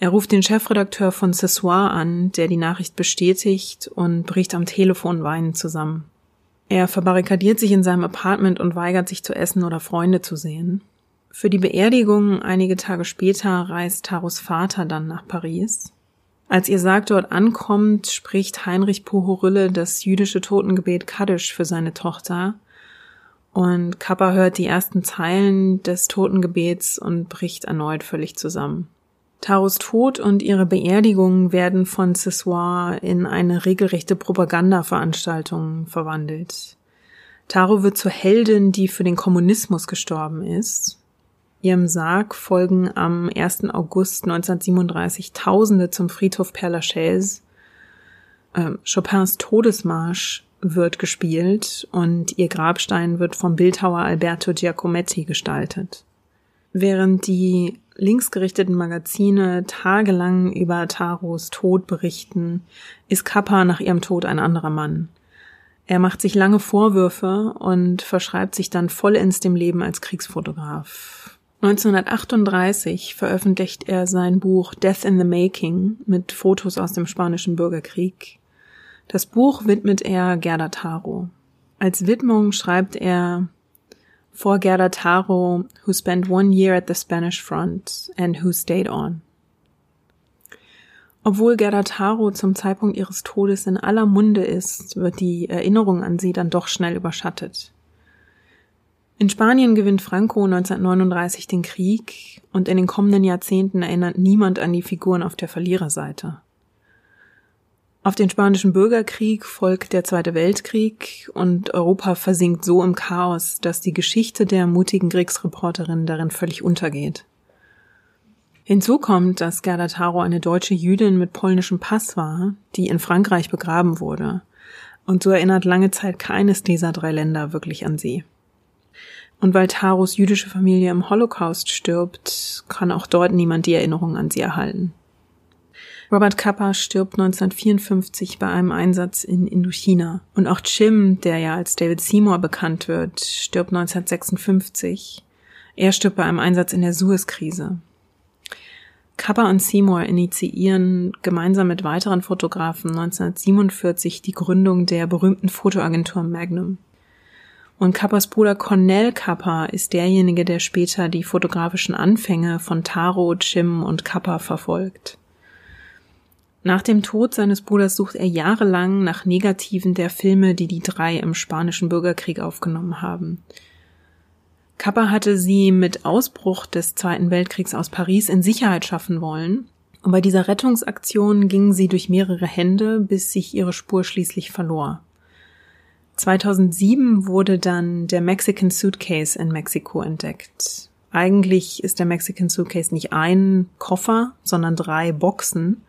Er ruft den Chefredakteur von Cessoir an, der die Nachricht bestätigt und bricht am Telefon weinend zusammen. Er verbarrikadiert sich in seinem Apartment und weigert sich zu essen oder Freunde zu sehen. Für die Beerdigung einige Tage später reist Taros Vater dann nach Paris. Als ihr Sarg dort ankommt, spricht Heinrich Pohorylle das jüdische Totengebet Kaddisch für seine Tochter. Und Kappa hört die ersten Zeilen des Totengebets und bricht erneut völlig zusammen. Taros Tod und ihre Beerdigung werden von Cessoir in eine regelrechte Propagandaveranstaltung verwandelt. Taro wird zur Heldin, die für den Kommunismus gestorben ist. Ihrem Sarg folgen am 1. August 1937 Tausende zum Friedhof Père Lachaise. Ähm, Chopins Todesmarsch wird gespielt und ihr Grabstein wird vom Bildhauer Alberto Giacometti gestaltet. Während die linksgerichteten Magazine tagelang über Taros Tod berichten, ist Kappa nach ihrem Tod ein anderer Mann. Er macht sich lange Vorwürfe und verschreibt sich dann vollends dem Leben als Kriegsfotograf. 1938 veröffentlicht er sein Buch Death in the Making mit Fotos aus dem spanischen Bürgerkrieg. Das Buch widmet er Gerda Taro. Als Widmung schreibt er For Gerda Taro, who spent one year at the Spanish front and who stayed on. Obwohl Gerda Taro zum Zeitpunkt ihres Todes in aller Munde ist, wird die Erinnerung an sie dann doch schnell überschattet. In Spanien gewinnt Franco 1939 den Krieg und in den kommenden Jahrzehnten erinnert niemand an die Figuren auf der Verliererseite. Auf den spanischen Bürgerkrieg folgt der Zweite Weltkrieg und Europa versinkt so im Chaos, dass die Geschichte der mutigen Kriegsreporterin darin völlig untergeht. Hinzu kommt, dass Gerda Taro eine deutsche Jüdin mit polnischem Pass war, die in Frankreich begraben wurde. Und so erinnert lange Zeit keines dieser drei Länder wirklich an sie. Und weil Taros jüdische Familie im Holocaust stirbt, kann auch dort niemand die Erinnerung an sie erhalten. Robert Kappa stirbt 1954 bei einem Einsatz in Indochina. Und auch Jim, der ja als David Seymour bekannt wird, stirbt 1956. Er stirbt bei einem Einsatz in der Suez-Krise. Kappa und Seymour initiieren gemeinsam mit weiteren Fotografen 1947 die Gründung der berühmten Fotoagentur Magnum. Und Kappas Bruder Cornell Kappa ist derjenige, der später die fotografischen Anfänge von Taro, Jim und Kappa verfolgt. Nach dem Tod seines Bruders sucht er jahrelang nach Negativen der Filme, die die drei im spanischen Bürgerkrieg aufgenommen haben. Kappa hatte sie mit Ausbruch des Zweiten Weltkriegs aus Paris in Sicherheit schaffen wollen, und bei dieser Rettungsaktion ging sie durch mehrere Hände, bis sich ihre Spur schließlich verlor. 2007 wurde dann der Mexican Suitcase in Mexiko entdeckt. Eigentlich ist der Mexican Suitcase nicht ein Koffer, sondern drei Boxen,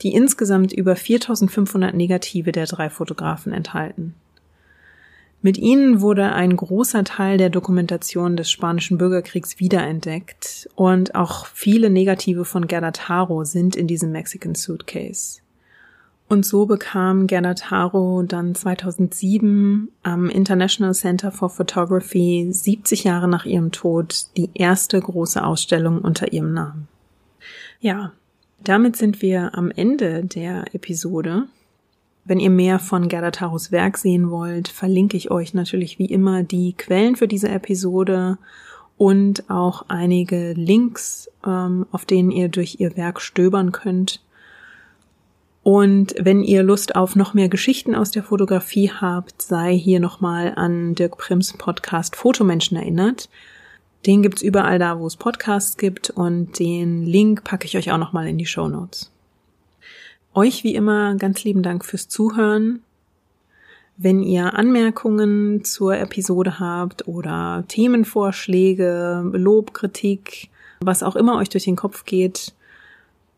die insgesamt über 4500 Negative der drei Fotografen enthalten. Mit ihnen wurde ein großer Teil der Dokumentation des spanischen Bürgerkriegs wiederentdeckt und auch viele Negative von Gerda Taro sind in diesem Mexican Suitcase. Und so bekam Gernot Haro dann 2007 am International Center for Photography 70 Jahre nach ihrem Tod die erste große Ausstellung unter ihrem Namen. Ja, damit sind wir am Ende der Episode. Wenn ihr mehr von Gerda Taros Werk sehen wollt, verlinke ich euch natürlich wie immer die Quellen für diese Episode und auch einige Links, ähm, auf denen ihr durch ihr Werk stöbern könnt. Und wenn ihr Lust auf noch mehr Geschichten aus der Fotografie habt, sei hier nochmal an Dirk Prims Podcast Fotomenschen erinnert. Den gibt's überall da, wo es Podcasts gibt und den Link packe ich euch auch nochmal in die Show Notes. Euch wie immer ganz lieben Dank fürs Zuhören. Wenn ihr Anmerkungen zur Episode habt oder Themenvorschläge, Lob, Kritik, was auch immer euch durch den Kopf geht,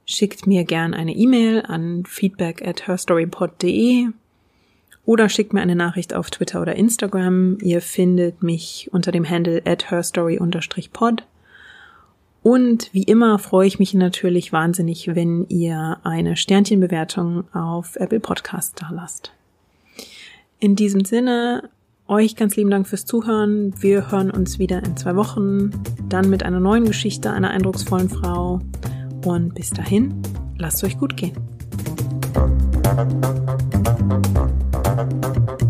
schickt mir gern eine E-Mail an feedback at herstorypod.de oder schickt mir eine Nachricht auf Twitter oder Instagram. Ihr findet mich unter dem Handle at herstory-pod. Und wie immer freue ich mich natürlich wahnsinnig, wenn ihr eine Sternchenbewertung auf Apple Podcast da lasst. In diesem Sinne, euch ganz lieben Dank fürs Zuhören. Wir hören uns wieder in zwei Wochen, dann mit einer neuen Geschichte einer eindrucksvollen Frau. Und bis dahin, lasst euch gut gehen. Thank you.